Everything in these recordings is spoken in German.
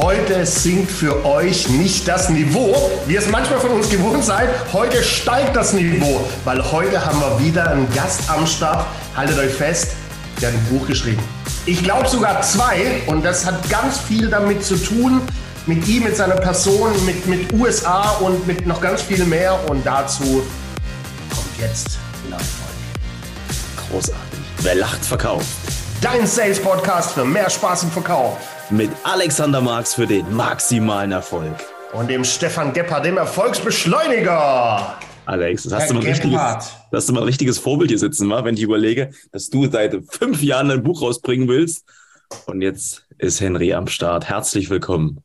Heute sinkt für euch nicht das Niveau, wie es manchmal von uns gewohnt seid. Heute steigt das Niveau, weil heute haben wir wieder einen Gast am Start. Haltet euch fest, der hat ein Buch geschrieben. Ich glaube sogar zwei und das hat ganz viel damit zu tun, mit ihm, mit seiner Person, mit, mit USA und mit noch ganz viel mehr. Und dazu kommt jetzt Nachfolge. Großartig. Wer lacht, verkauft. Dein Sales Podcast für mehr Spaß im Verkauf. Mit Alexander Marx für den maximalen Erfolg. Und dem Stefan Gebhardt, dem Erfolgsbeschleuniger. Alex, das hast, du mal richtiges, das hast du mal ein richtiges Vorbild hier sitzen, wenn ich überlege, dass du seit fünf Jahren ein Buch rausbringen willst. Und jetzt ist Henry am Start. Herzlich willkommen.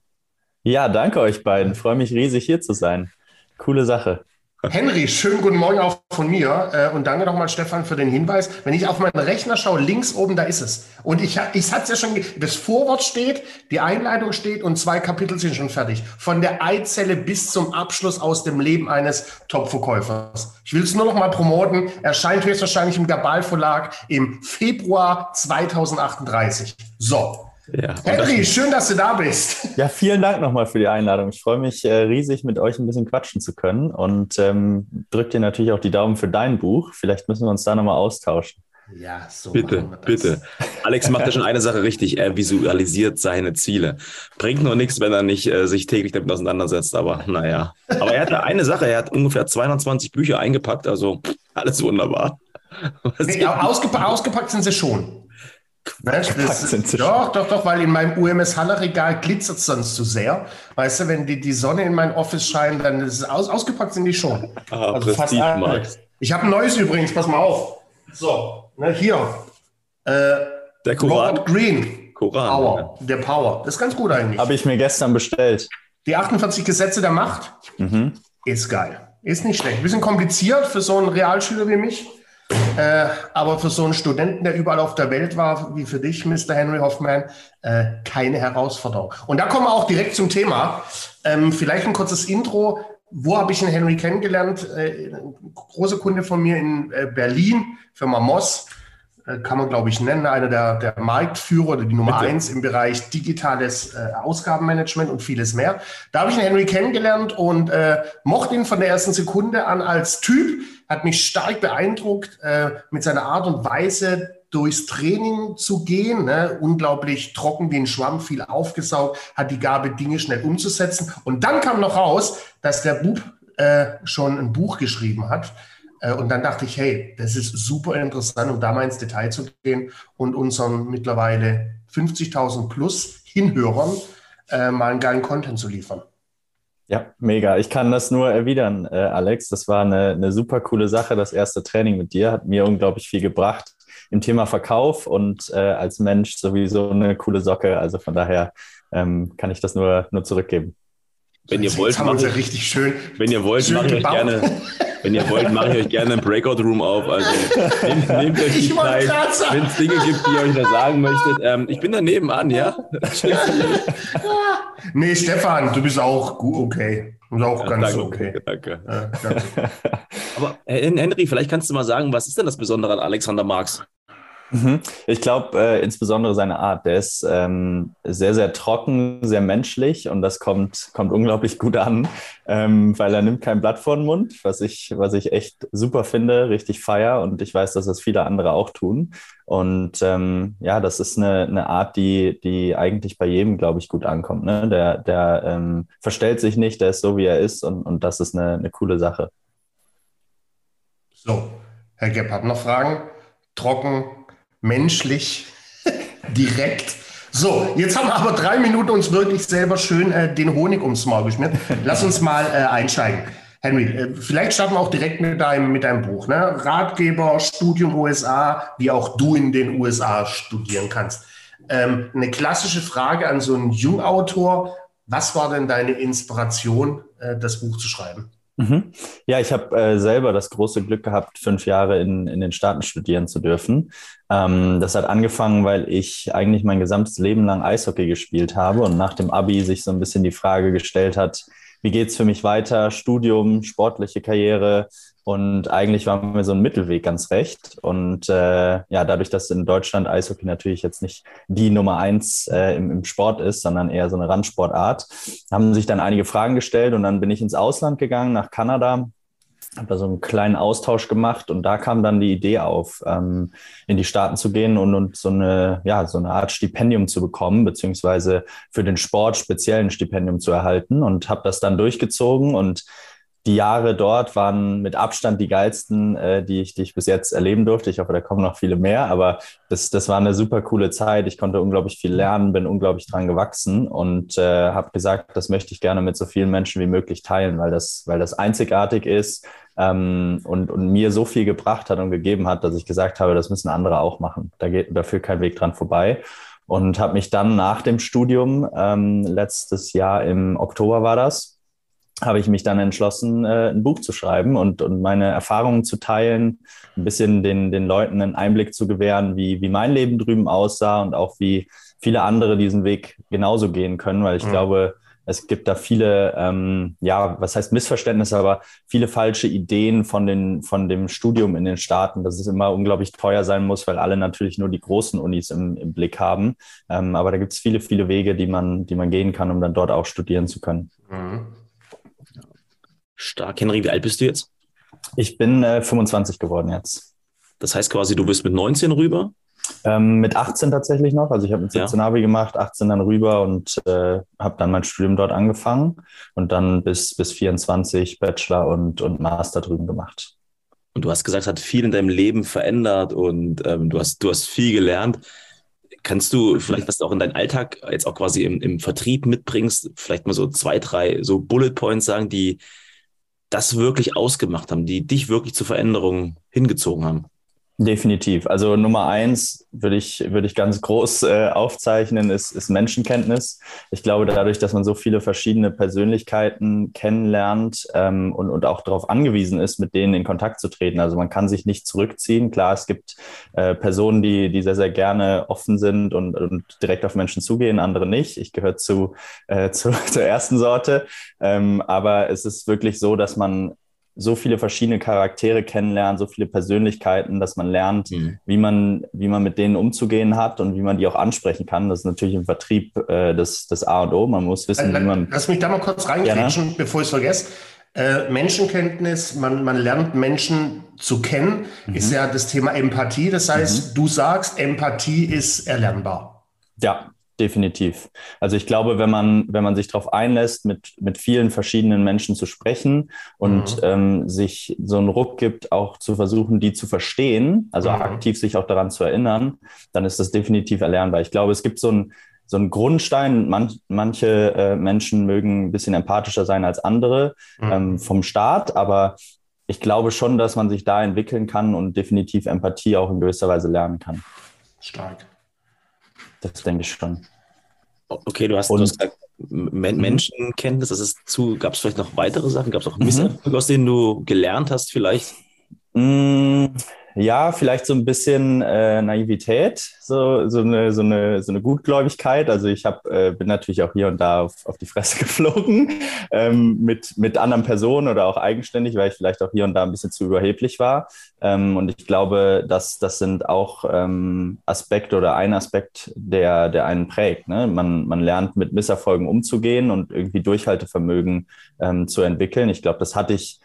Ja, danke euch beiden. Freue mich riesig hier zu sein. Coole Sache. Henry, schönen guten Morgen auch von mir äh, und danke nochmal Stefan für den Hinweis. Wenn ich auf meinen Rechner schaue, links oben, da ist es. Und ich, ich hatte es ja schon, das Vorwort steht, die Einleitung steht und zwei Kapitel sind schon fertig. Von der Eizelle bis zum Abschluss aus dem Leben eines Top-Verkäufers. Ich will es nur noch mal promoten. Erscheint höchstwahrscheinlich im Gabal Verlag im Februar 2038. So, ja, Henry, schön, dass du da bist. Ja, vielen Dank nochmal für die Einladung. Ich freue mich äh, riesig, mit euch ein bisschen quatschen zu können und ähm, drück dir natürlich auch die Daumen für dein Buch. Vielleicht müssen wir uns da nochmal austauschen. Ja, so. Bitte, bitte. Alex macht ja schon eine Sache richtig. Er visualisiert seine Ziele. Bringt nur nichts, wenn er nicht äh, sich täglich damit auseinandersetzt. Aber naja. Aber er hat eine Sache. Er hat ungefähr 220 Bücher eingepackt. Also alles wunderbar. Nee, ausgepa ausgepackt sind sie schon. Weißt, das, doch, doch, doch, weil in meinem UMS Haller-Regal glitzert es sonst zu sehr. Weißt du, wenn die, die Sonne in mein Office scheint, dann ist es aus, ausgepackt sind die schon. Ah, also fast alles. Ich habe ein neues übrigens, pass mal auf. So, ne, hier. Äh, der Koran. Robert Green. Koran. Power. Der Power. Das ist ganz gut eigentlich. Habe ich mir gestern bestellt. Die 48 Gesetze der Macht. Mhm. Ist geil. Ist nicht schlecht. Bisschen kompliziert für so einen Realschüler wie mich. Äh, aber für so einen Studenten, der überall auf der Welt war, wie für dich, Mr. Henry Hoffman, äh, keine Herausforderung. Und da kommen wir auch direkt zum Thema. Ähm, vielleicht ein kurzes Intro. Wo habe ich den Henry kennengelernt? Äh, große Kunde von mir in äh, Berlin, Firma Moss, äh, kann man glaube ich nennen, einer der, der Marktführer oder die Nummer Bitte. eins im Bereich digitales Ausgabenmanagement und vieles mehr. Da habe ich den Henry kennengelernt und mochte ihn von der ersten Sekunde an als Typ hat mich stark beeindruckt äh, mit seiner Art und Weise, durchs Training zu gehen. Ne? Unglaublich trocken wie ein Schwamm, viel aufgesaugt, hat die Gabe, Dinge schnell umzusetzen. Und dann kam noch raus, dass der Bub äh, schon ein Buch geschrieben hat. Äh, und dann dachte ich, hey, das ist super interessant, um da mal ins Detail zu gehen und unseren mittlerweile 50.000 plus Hinhörern äh, mal einen geilen Content zu liefern. Ja, mega. Ich kann das nur erwidern, äh, Alex. Das war eine, eine super coole Sache. Das erste Training mit dir hat mir unglaublich viel gebracht im Thema Verkauf und äh, als Mensch sowieso eine coole Socke. Also von daher ähm, kann ich das nur, nur zurückgeben. Wenn ihr wollt, machen wir richtig schön. Wenn ihr wollt, mache ich euch gerne. Wenn ihr wollt, mache ich euch gerne einen Breakout Room auf. Also nehmt, nehmt euch die Zeit, wenn es Dinge gibt, die ihr euch da sagen möchtet. Ähm, ich bin da nebenan, ja. nee, Stefan, du bist auch gut, okay. Bist auch ja, ganz danke, okay. Danke. Ja, danke. Aber Henry, vielleicht kannst du mal sagen, was ist denn das Besondere an Alexander Marx? Mhm. Ich glaube, äh, insbesondere seine Art, der ist ähm, sehr, sehr trocken, sehr menschlich und das kommt, kommt unglaublich gut an, ähm, weil er nimmt kein Blatt vor den Mund, was ich, was ich echt super finde, richtig feier und ich weiß, dass das viele andere auch tun. Und ähm, ja, das ist eine, eine Art, die, die eigentlich bei jedem, glaube ich, gut ankommt. Ne? Der, der ähm, verstellt sich nicht, der ist so, wie er ist und, und das ist eine, eine coole Sache. So, Herr Gebhardt, noch Fragen? Trocken, menschlich, direkt. So, jetzt haben wir aber drei Minuten uns wirklich selber schön äh, den Honig ums Maul geschmiert. Lass uns mal äh, einsteigen. Henry, äh, vielleicht starten wir auch direkt mit deinem, mit deinem Buch. Ne? Ratgeber, Studium USA, wie auch du in den USA studieren kannst. Ähm, eine klassische Frage an so einen Jungautor. Was war denn deine Inspiration, äh, das Buch zu schreiben? Mhm. Ja, ich habe äh, selber das große Glück gehabt, fünf Jahre in, in den Staaten studieren zu dürfen. Ähm, das hat angefangen, weil ich eigentlich mein gesamtes Leben lang Eishockey gespielt habe und nach dem Abi sich so ein bisschen die Frage gestellt hat, wie geht's für mich weiter? Studium, sportliche Karriere, Und eigentlich war mir so ein Mittelweg ganz recht. Und äh, ja, dadurch, dass in Deutschland Eishockey natürlich jetzt nicht die Nummer eins äh, im, im Sport ist, sondern eher so eine Randsportart, haben sich dann einige Fragen gestellt und dann bin ich ins Ausland gegangen, nach Kanada, habe da so einen kleinen Austausch gemacht und da kam dann die Idee auf, ähm, in die Staaten zu gehen und, und so eine, ja, so eine Art Stipendium zu bekommen, beziehungsweise für den Sport speziell ein Stipendium zu erhalten und habe das dann durchgezogen und die Jahre dort waren mit Abstand die geilsten, äh, die, ich, die ich bis jetzt erleben durfte. Ich hoffe, da kommen noch viele mehr, aber das, das war eine super coole Zeit. Ich konnte unglaublich viel lernen, bin unglaublich dran gewachsen und äh, habe gesagt, das möchte ich gerne mit so vielen Menschen wie möglich teilen, weil das, weil das einzigartig ist ähm, und, und mir so viel gebracht hat und gegeben hat, dass ich gesagt habe, das müssen andere auch machen. Da geht dafür kein Weg dran vorbei und habe mich dann nach dem Studium, ähm, letztes Jahr im Oktober war das, habe ich mich dann entschlossen, äh, ein Buch zu schreiben und, und meine Erfahrungen zu teilen, ein bisschen den, den Leuten einen Einblick zu gewähren, wie, wie mein Leben drüben aussah und auch wie viele andere diesen Weg genauso gehen können, weil ich mhm. glaube, es gibt da viele, ähm, ja, was heißt Missverständnisse, aber viele falsche Ideen von, den, von dem Studium in den Staaten, dass es immer unglaublich teuer sein muss, weil alle natürlich nur die großen Unis im, im Blick haben. Ähm, aber da gibt es viele, viele Wege, die man, die man gehen kann, um dann dort auch studieren zu können. Mhm. Stark. Henry, wie alt bist du jetzt? Ich bin äh, 25 geworden jetzt. Das heißt quasi, du bist mit 19 rüber? Ähm, mit 18 tatsächlich noch. Also ich habe mit 17 ja. Abi gemacht, 18 dann rüber und äh, habe dann mein Studium dort angefangen und dann bis, bis 24 Bachelor und, und Master drüben gemacht. Und du hast gesagt, es hat viel in deinem Leben verändert und ähm, du, hast, du hast viel gelernt. Kannst du vielleicht, was du auch in deinen Alltag jetzt auch quasi im, im Vertrieb mitbringst, vielleicht mal so zwei, drei so Bullet Points sagen, die, das wirklich ausgemacht haben, die dich wirklich zur Veränderung hingezogen haben? Definitiv. Also Nummer eins würde ich, würde ich ganz groß äh, aufzeichnen, ist, ist Menschenkenntnis. Ich glaube, dadurch, dass man so viele verschiedene Persönlichkeiten kennenlernt ähm, und, und auch darauf angewiesen ist, mit denen in Kontakt zu treten. Also man kann sich nicht zurückziehen. Klar, es gibt äh, Personen, die, die sehr, sehr gerne offen sind und, und direkt auf Menschen zugehen, andere nicht. Ich gehöre zu, äh, zu, zur ersten Sorte. Ähm, aber es ist wirklich so, dass man so viele verschiedene Charaktere kennenlernen, so viele Persönlichkeiten, dass man lernt, mhm. wie man, wie man mit denen umzugehen hat und wie man die auch ansprechen kann. Das ist natürlich im Vertrieb äh, das, das A und O. Man muss wissen, äh, wie man. Lass mich da mal kurz reingrätschen, ja, bevor ich es vergesse. Äh, Menschenkenntnis, man, man lernt Menschen zu kennen, mhm. ist ja das Thema Empathie. Das heißt, mhm. du sagst, Empathie ist erlernbar. Ja, Definitiv. Also ich glaube, wenn man, wenn man sich darauf einlässt, mit, mit vielen verschiedenen Menschen zu sprechen und mhm. ähm, sich so einen Ruck gibt, auch zu versuchen, die zu verstehen, also mhm. aktiv sich auch daran zu erinnern, dann ist das definitiv erlernbar. Ich glaube, es gibt so einen, so einen Grundstein. Man, manche äh, Menschen mögen ein bisschen empathischer sein als andere mhm. ähm, vom Staat, aber ich glaube schon, dass man sich da entwickeln kann und definitiv Empathie auch in gewisser Weise lernen kann. Stark. Das denke ich schon. Okay, du hast, und, du hast gesagt, Men mhm. Menschenkenntnis, das ist zu, gab es vielleicht noch weitere Sachen? Gab es auch Misserfolge, mhm. aus denen du gelernt hast vielleicht? Ja, vielleicht so ein bisschen äh, Naivität, so, so, eine, so, eine, so eine Gutgläubigkeit. Also ich hab, äh, bin natürlich auch hier und da auf, auf die Fresse geflogen ähm, mit, mit anderen Personen oder auch eigenständig, weil ich vielleicht auch hier und da ein bisschen zu überheblich war. Ähm, und ich glaube, dass das sind auch ähm, Aspekte oder ein Aspekt, der, der einen prägt. Ne? Man, man lernt mit Misserfolgen umzugehen und irgendwie Durchhaltevermögen ähm, zu entwickeln. Ich glaube, das hatte ich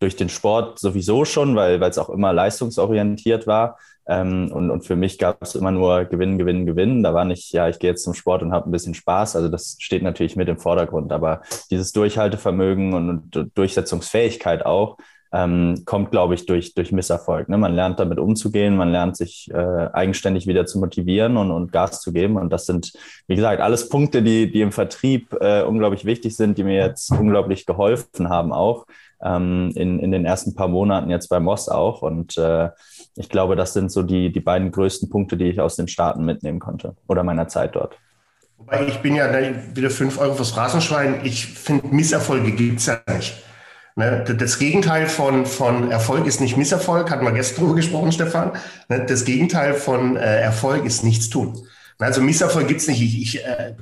durch den Sport sowieso schon, weil es auch immer leistungsorientiert war. Ähm, und, und für mich gab es immer nur Gewinnen, Gewinnen, Gewinnen. Da war nicht, ja, ich gehe jetzt zum Sport und habe ein bisschen Spaß. Also das steht natürlich mit im Vordergrund. Aber dieses Durchhaltevermögen und, und Durchsetzungsfähigkeit auch, ähm, kommt, glaube ich, durch, durch Misserfolg. Ne? Man lernt damit umzugehen, man lernt sich äh, eigenständig wieder zu motivieren und, und Gas zu geben. Und das sind, wie gesagt, alles Punkte, die, die im Vertrieb äh, unglaublich wichtig sind, die mir jetzt unglaublich geholfen haben auch ähm, in, in den ersten paar Monaten jetzt bei Moss auch. Und äh, ich glaube, das sind so die, die beiden größten Punkte, die ich aus den Staaten mitnehmen konnte oder meiner Zeit dort. Wobei ich bin ja wieder fünf Euro fürs Rasenschwein. Ich finde, Misserfolge gibt es ja nicht. Ne? Das Gegenteil von, von Erfolg ist nicht Misserfolg, hatten wir gestern drüber gesprochen, Stefan. Ne? Das Gegenteil von äh, Erfolg ist nichts tun. Also Misserfolg gibt es nicht. Ich, ich, äh,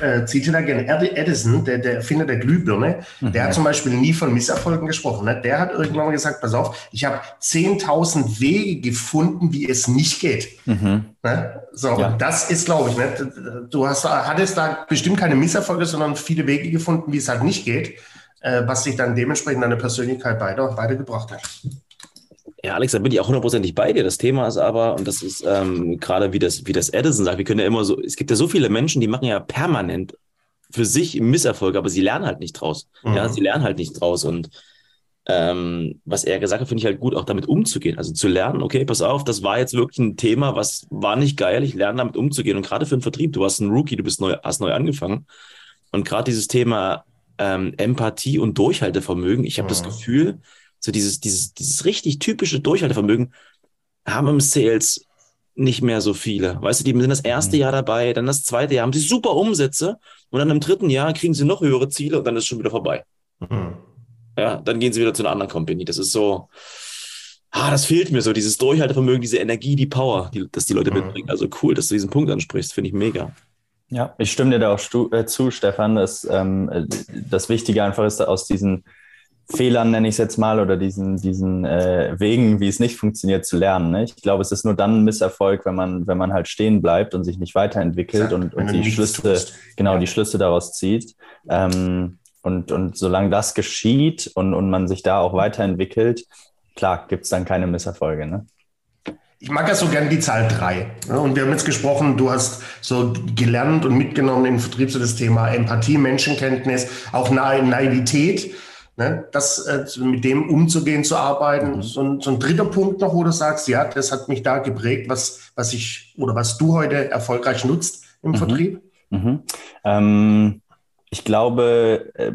äh, zitiere da gerne Edison, der, der Erfinder der Glühbirne. Mhm. Der hat zum Beispiel nie von Misserfolgen gesprochen. Ne? Der hat irgendwann mal gesagt, pass auf, ich habe 10.000 Wege gefunden, wie es nicht geht. Mhm. Ne? So, ja. das ist, glaube ich, ne? du hast, hattest da bestimmt keine Misserfolge, sondern viele Wege gefunden, wie es halt nicht geht, äh, was sich dann dementsprechend deine Persönlichkeit weiter, weitergebracht hat. Ja, Alex, da bin ich auch hundertprozentig bei dir. Das Thema ist aber, und das ist ähm, gerade wie das, wie das Edison sagt, wir können ja immer so, es gibt ja so viele Menschen, die machen ja permanent für sich Misserfolge, aber sie lernen halt nicht draus. Mhm. Ja, sie lernen halt nicht draus. Und ähm, was er gesagt hat, finde ich halt gut, auch damit umzugehen. Also zu lernen, okay, pass auf, das war jetzt wirklich ein Thema, was war nicht geil, ich lerne damit umzugehen. Und gerade für den Vertrieb, du warst ein Rookie, du bist neu, hast neu angefangen. Und gerade dieses Thema ähm, Empathie und Durchhaltevermögen, ich habe mhm. das Gefühl, so dieses, dieses, dieses richtig typische Durchhaltevermögen haben im Sales nicht mehr so viele. Weißt du, die sind das erste mhm. Jahr dabei, dann das zweite Jahr haben sie super Umsätze und dann im dritten Jahr kriegen sie noch höhere Ziele und dann ist es schon wieder vorbei. Mhm. Ja, dann gehen sie wieder zu einer anderen Company. Das ist so, ah, das fehlt mir so, dieses Durchhaltevermögen, diese Energie, die Power, die, dass die Leute mhm. mitbringen. Also cool, dass du diesen Punkt ansprichst, finde ich mega. Ja, ich stimme dir da auch äh, zu, Stefan, dass ähm, das Wichtige einfach ist, aus diesen Fehlern, nenne ich es jetzt mal, oder diesen, diesen äh, Wegen, wie es nicht funktioniert, zu lernen. Ne? Ich glaube, es ist nur dann ein Misserfolg, wenn man, wenn man halt stehen bleibt und sich nicht weiterentwickelt ja, und, und die Schlüsse, tust. genau, die Schlüsse daraus zieht. Ähm, und, und solange das geschieht und, und man sich da auch weiterentwickelt, klar, gibt es dann keine Misserfolge. Ne? Ich mag ja so gern die Zahl drei. Und wir haben jetzt gesprochen, du hast so gelernt und mitgenommen im Vertrieb so das Thema Empathie, Menschenkenntnis, auch Naivität ne, das äh, mit dem umzugehen, zu arbeiten. Mhm. So, ein, so ein dritter Punkt noch, wo du sagst, ja, das hat mich da geprägt, was, was ich oder was du heute erfolgreich nutzt im mhm. Vertrieb? Mhm. Ähm, ich glaube, äh,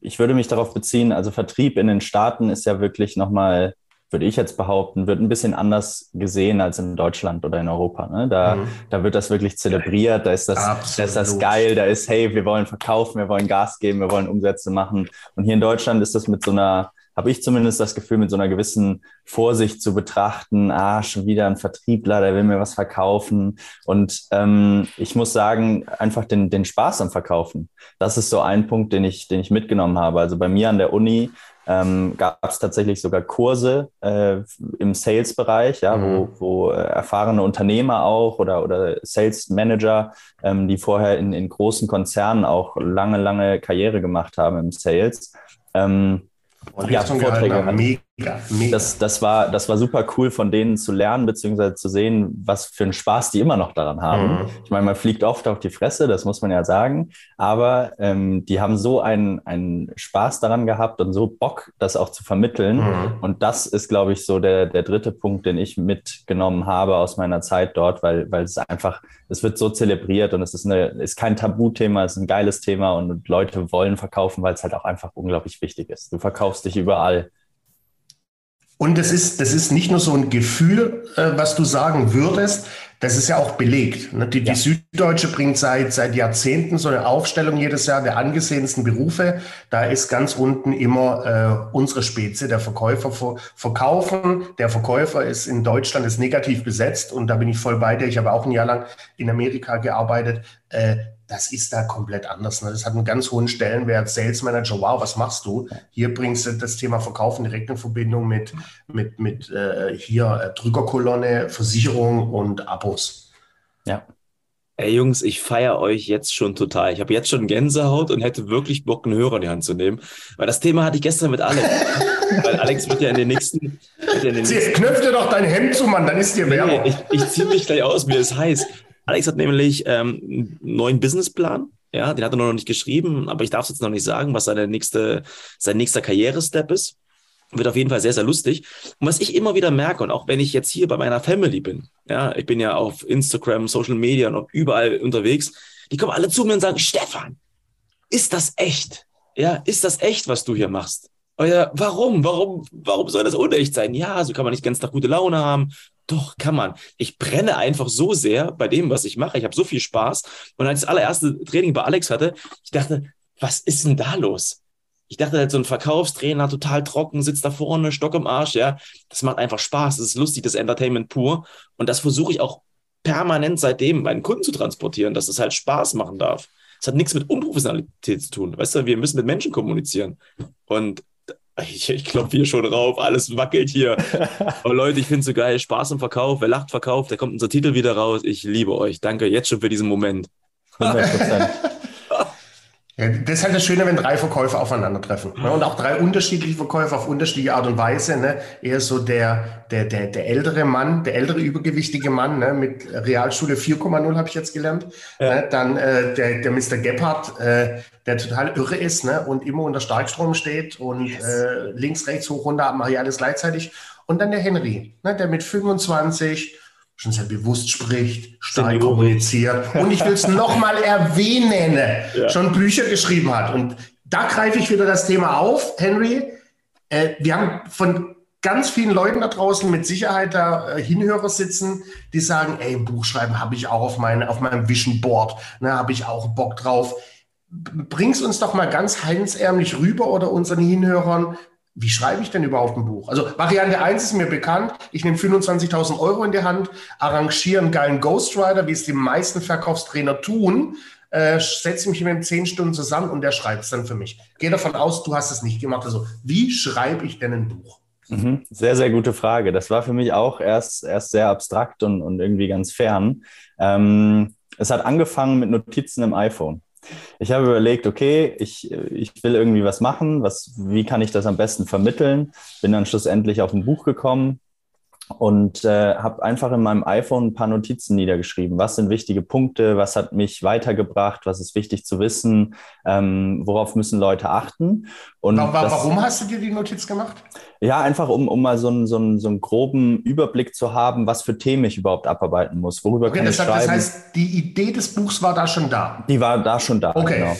ich würde mich darauf beziehen, also Vertrieb in den Staaten ist ja wirklich nochmal würde ich jetzt behaupten, wird ein bisschen anders gesehen als in Deutschland oder in Europa. Ne? Da, mhm. da wird das wirklich zelebriert, da ist das, da ist das geil, da ist, hey, wir wollen verkaufen, wir wollen Gas geben, wir wollen Umsätze machen. Und hier in Deutschland ist das mit so einer, habe ich zumindest das Gefühl, mit so einer gewissen Vorsicht zu betrachten, ah, schon wieder ein Vertriebler, der will mir was verkaufen. Und ähm, ich muss sagen, einfach den, den Spaß am Verkaufen. Das ist so ein Punkt, den ich, den ich mitgenommen habe. Also bei mir an der Uni ähm, gab es tatsächlich sogar Kurse äh, im Sales-Bereich, ja, mhm. wo, wo äh, erfahrene Unternehmer auch oder, oder Sales Manager, ähm, die vorher in, in großen Konzernen auch lange, lange Karriere gemacht haben im Sales, ähm, und ja, Vorträge mega, mega. Das, das, war, das war super cool von denen zu lernen, beziehungsweise zu sehen, was für einen Spaß die immer noch daran haben. Mhm. Ich meine, man fliegt oft auf die Fresse, das muss man ja sagen, aber ähm, die haben so einen, einen Spaß daran gehabt und so Bock, das auch zu vermitteln. Mhm. Und das ist, glaube ich, so der, der dritte Punkt, den ich mitgenommen habe aus meiner Zeit dort, weil, weil es einfach, es wird so zelebriert und es ist, eine, ist kein Tabuthema, es ist ein geiles Thema und Leute wollen verkaufen, weil es halt auch einfach unglaublich wichtig ist. Du verkaufst dich überall. Und das ist, das ist nicht nur so ein Gefühl, äh, was du sagen würdest, das ist ja auch belegt. Ne? Die, ja. die Süddeutsche bringt seit, seit Jahrzehnten so eine Aufstellung jedes Jahr der angesehensten Berufe. Da ist ganz unten immer äh, unsere Spezie, der Verkäufer ver verkaufen. Der Verkäufer ist in Deutschland ist negativ besetzt und da bin ich voll bei dir. Ich habe auch ein Jahr lang in Amerika gearbeitet. Äh, das ist da komplett anders. Ne? Das hat einen ganz hohen Stellenwert. Sales Manager, wow, was machst du? Hier bringst du das Thema Verkaufen direkt in Verbindung mit, mit, mit äh, hier äh, Drückerkolonne, Versicherung und Abos. Ja. Ey Jungs, ich feiere euch jetzt schon total. Ich habe jetzt schon Gänsehaut und hätte wirklich Bock, einen Hörer in die Hand zu nehmen. Weil das Thema hatte ich gestern mit Alex. Weil Alex wird ja in den nächsten. Ja nächsten Knöpf dir doch dein Hemd zu, Mann, dann ist dir wärmer. Nee, ich, ich ziehe mich gleich aus, mir ist heiß. Alex hat nämlich ähm, einen neuen Businessplan. Ja, den hat er noch nicht geschrieben, aber ich darf es jetzt noch nicht sagen, was seine nächste, sein nächster Karrierestep ist. Wird auf jeden Fall sehr, sehr lustig. Und was ich immer wieder merke, und auch wenn ich jetzt hier bei meiner Family bin, ja, ich bin ja auf Instagram, Social Media und überall unterwegs, die kommen alle zu mir und sagen, Stefan, ist das echt? Ja, ist das echt, was du hier machst? Oder warum? Warum, warum soll das unecht sein? Ja, so kann man nicht ganz nach gute Laune haben. Doch, kann man. Ich brenne einfach so sehr bei dem, was ich mache. Ich habe so viel Spaß. Und als ich das allererste Training bei Alex hatte, ich dachte, was ist denn da los? Ich dachte halt, so ein Verkaufstrainer, total trocken, sitzt da vorne, Stock im Arsch, ja. Das macht einfach Spaß. Das ist lustig, das Entertainment pur. Und das versuche ich auch permanent seitdem meinen Kunden zu transportieren, dass es halt Spaß machen darf. Das hat nichts mit Unprofessionalität zu tun. Weißt du, wir müssen mit Menschen kommunizieren. Und ich, ich klopfe hier schon rauf, alles wackelt hier. Aber Leute, ich finde es so geil. Spaß im Verkauf. Wer lacht, verkauft. Da kommt unser Titel wieder raus. Ich liebe euch. Danke jetzt schon für diesen Moment. 100 Prozent. Ja, das ist halt das Schöne, wenn drei Verkäufer aufeinandertreffen. Ne? Und auch drei unterschiedliche Verkäufer auf unterschiedliche Art und Weise. Ne? Eher so der, der, der, der ältere Mann, der ältere übergewichtige Mann ne? mit Realschule 4,0 habe ich jetzt gelernt. Ja. Ne? Dann äh, der, der Mr. Gebhardt, äh, der total irre ist ne? und immer unter Starkstrom steht und yes. äh, links, rechts, hoch, runter, mache ich alles gleichzeitig. Und dann der Henry, ne? der mit 25 schon sehr bewusst spricht, stark kommuniziert und ich will es nochmal erwähnen, ja. schon Bücher geschrieben hat. Und da greife ich wieder das Thema auf, Henry. Äh, wir haben von ganz vielen Leuten da draußen mit Sicherheit da äh, Hinhörer sitzen, die sagen, ey, Buchschreiben habe ich auch auf, meine, auf meinem Vision Board, ne, habe ich auch Bock drauf. Bring's uns doch mal ganz heinzärmlich rüber oder unseren Hinhörern, wie schreibe ich denn überhaupt ein Buch? Also Variante 1 ist mir bekannt. Ich nehme 25.000 Euro in die Hand, arrangiere einen geilen Ghostwriter, wie es die meisten Verkaufstrainer tun, äh, setze mich mit ihm 10 Stunden zusammen und der schreibt es dann für mich. Gehe davon aus, du hast es nicht gemacht. Also wie schreibe ich denn ein Buch? Mhm. Sehr, sehr gute Frage. Das war für mich auch erst, erst sehr abstrakt und, und irgendwie ganz fern. Ähm, es hat angefangen mit Notizen im iPhone. Ich habe überlegt, okay, ich, ich will irgendwie was machen, was, wie kann ich das am besten vermitteln? Bin dann schlussendlich auf ein Buch gekommen, und äh, habe einfach in meinem iPhone ein paar Notizen niedergeschrieben. Was sind wichtige Punkte? Was hat mich weitergebracht? Was ist wichtig zu wissen? Ähm, worauf müssen Leute achten? Und warum das, hast du dir die Notiz gemacht? Ja, einfach um, um mal so einen, so, einen, so einen groben Überblick zu haben, was für Themen ich überhaupt abarbeiten muss. Worüber okay, kann ich das, schreiben? Das heißt, die Idee des Buchs war da schon da. Die war da schon da. Okay. Genau.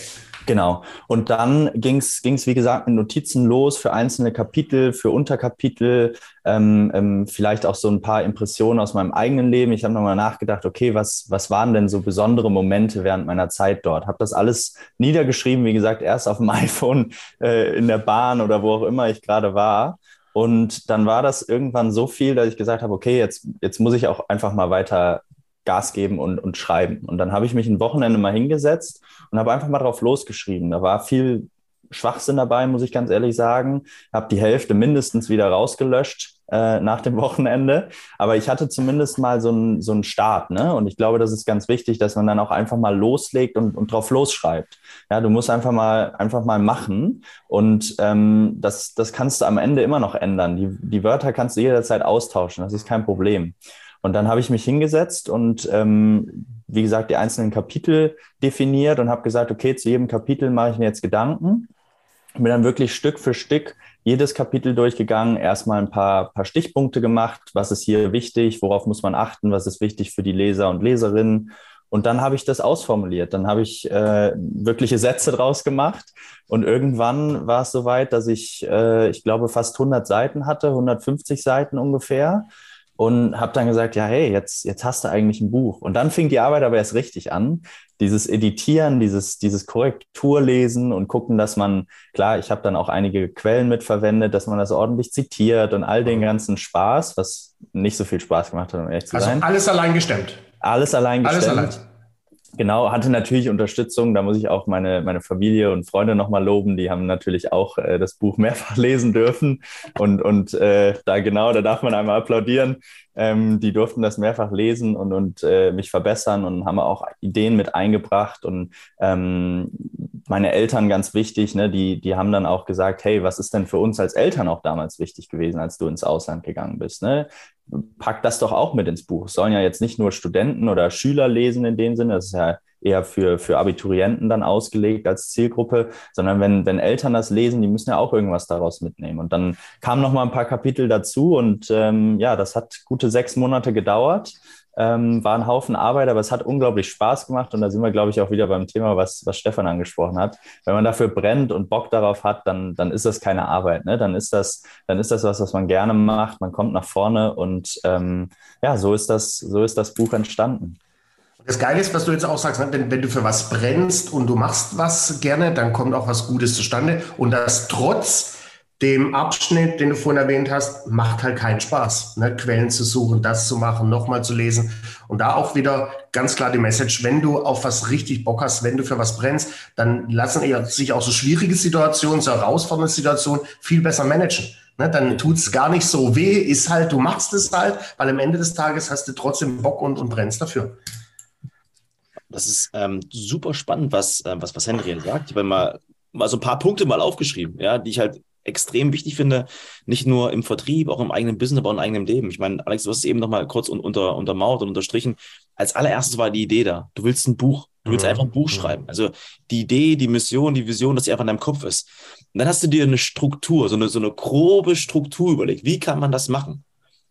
Genau. Und dann ging es, wie gesagt, mit Notizen los für einzelne Kapitel, für Unterkapitel, ähm, ähm, vielleicht auch so ein paar Impressionen aus meinem eigenen Leben. Ich habe nochmal nachgedacht, okay, was, was waren denn so besondere Momente während meiner Zeit dort? Habe das alles niedergeschrieben, wie gesagt, erst auf dem iPhone äh, in der Bahn oder wo auch immer ich gerade war. Und dann war das irgendwann so viel, dass ich gesagt habe, okay, jetzt, jetzt muss ich auch einfach mal weiter Gas geben und, und schreiben. Und dann habe ich mich ein Wochenende mal hingesetzt und habe einfach mal drauf losgeschrieben. Da war viel Schwachsinn dabei, muss ich ganz ehrlich sagen. Habe die Hälfte mindestens wieder rausgelöscht äh, nach dem Wochenende. Aber ich hatte zumindest mal so einen so einen Start. Ne? Und ich glaube, das ist ganz wichtig, dass man dann auch einfach mal loslegt und, und drauf losschreibt. Ja, du musst einfach mal, einfach mal machen. Und ähm, das, das kannst du am Ende immer noch ändern. Die, die Wörter kannst du jederzeit austauschen. Das ist kein Problem. Und dann habe ich mich hingesetzt und ähm, wie gesagt die einzelnen Kapitel definiert und habe gesagt, okay, zu jedem Kapitel mache ich mir jetzt Gedanken. Bin dann wirklich Stück für Stück jedes Kapitel durchgegangen, erstmal ein paar, paar Stichpunkte gemacht, was ist hier wichtig, worauf muss man achten, was ist wichtig für die Leser und Leserinnen. Und dann habe ich das ausformuliert. Dann habe ich äh, wirkliche Sätze draus gemacht. Und irgendwann war es soweit, dass ich, äh, ich glaube, fast 100 Seiten hatte, 150 Seiten ungefähr und habe dann gesagt, ja, hey, jetzt, jetzt hast du eigentlich ein Buch. Und dann fing die Arbeit aber erst richtig an. Dieses Editieren, dieses, dieses Korrekturlesen und gucken, dass man, klar, ich habe dann auch einige Quellen mitverwendet, dass man das ordentlich zitiert und all den mhm. ganzen Spaß, was nicht so viel Spaß gemacht hat, um ehrlich zu also sein. Alles allein gestemmt. Alles allein gestemmt. Alles allein. Genau, hatte natürlich Unterstützung. Da muss ich auch meine, meine Familie und Freunde nochmal loben. Die haben natürlich auch äh, das Buch mehrfach lesen dürfen. Und, und äh, da genau, da darf man einmal applaudieren. Ähm, die durften das mehrfach lesen und, und äh, mich verbessern und haben auch Ideen mit eingebracht. Und ähm, meine Eltern ganz wichtig, ne, die, die haben dann auch gesagt, hey, was ist denn für uns als Eltern auch damals wichtig gewesen, als du ins Ausland gegangen bist? Ne? Pack das doch auch mit ins Buch. Es sollen ja jetzt nicht nur Studenten oder Schüler lesen in dem Sinne, das ist ja eher für, für Abiturienten dann ausgelegt als Zielgruppe, sondern wenn, wenn Eltern das lesen, die müssen ja auch irgendwas daraus mitnehmen. Und dann kamen noch mal ein paar Kapitel dazu und ähm, ja, das hat gute sechs Monate gedauert. Ähm, war ein Haufen Arbeit, aber es hat unglaublich Spaß gemacht und da sind wir, glaube ich, auch wieder beim Thema, was, was Stefan angesprochen hat. Wenn man dafür brennt und Bock darauf hat, dann, dann ist das keine Arbeit. Ne? Dann, ist das, dann ist das was, was man gerne macht. Man kommt nach vorne und ähm, ja, so ist, das, so ist das Buch entstanden. Das Geile ist, was du jetzt auch sagst, ne? wenn, wenn du für was brennst und du machst was gerne, dann kommt auch was Gutes zustande und das trotz dem Abschnitt, den du vorhin erwähnt hast, macht halt keinen Spaß, ne? Quellen zu suchen, das zu machen, nochmal zu lesen. Und da auch wieder ganz klar die Message, wenn du auf was richtig Bock hast, wenn du für was brennst, dann lassen sich auch so schwierige Situationen, so herausfordernde Situationen viel besser managen. Ne? Dann tut's gar nicht so weh, ist halt, du machst es halt, weil am Ende des Tages hast du trotzdem Bock und, und brennst dafür. Das ist ähm, super spannend, was, äh, was, was Henry sagt. Ich habe mal, mal so ein paar Punkte mal aufgeschrieben, ja, die ich halt extrem wichtig finde, nicht nur im Vertrieb, auch im eigenen Business, aber auch im eigenen Leben. Ich meine, Alex, du hast es eben noch mal kurz unter, untermauert und unterstrichen. Als allererstes war die Idee da. Du willst ein Buch. Du willst mhm. einfach ein Buch mhm. schreiben. Also die Idee, die Mission, die Vision, dass sie einfach in deinem Kopf ist. Und dann hast du dir eine Struktur, so eine, so eine grobe Struktur überlegt. Wie kann man das machen?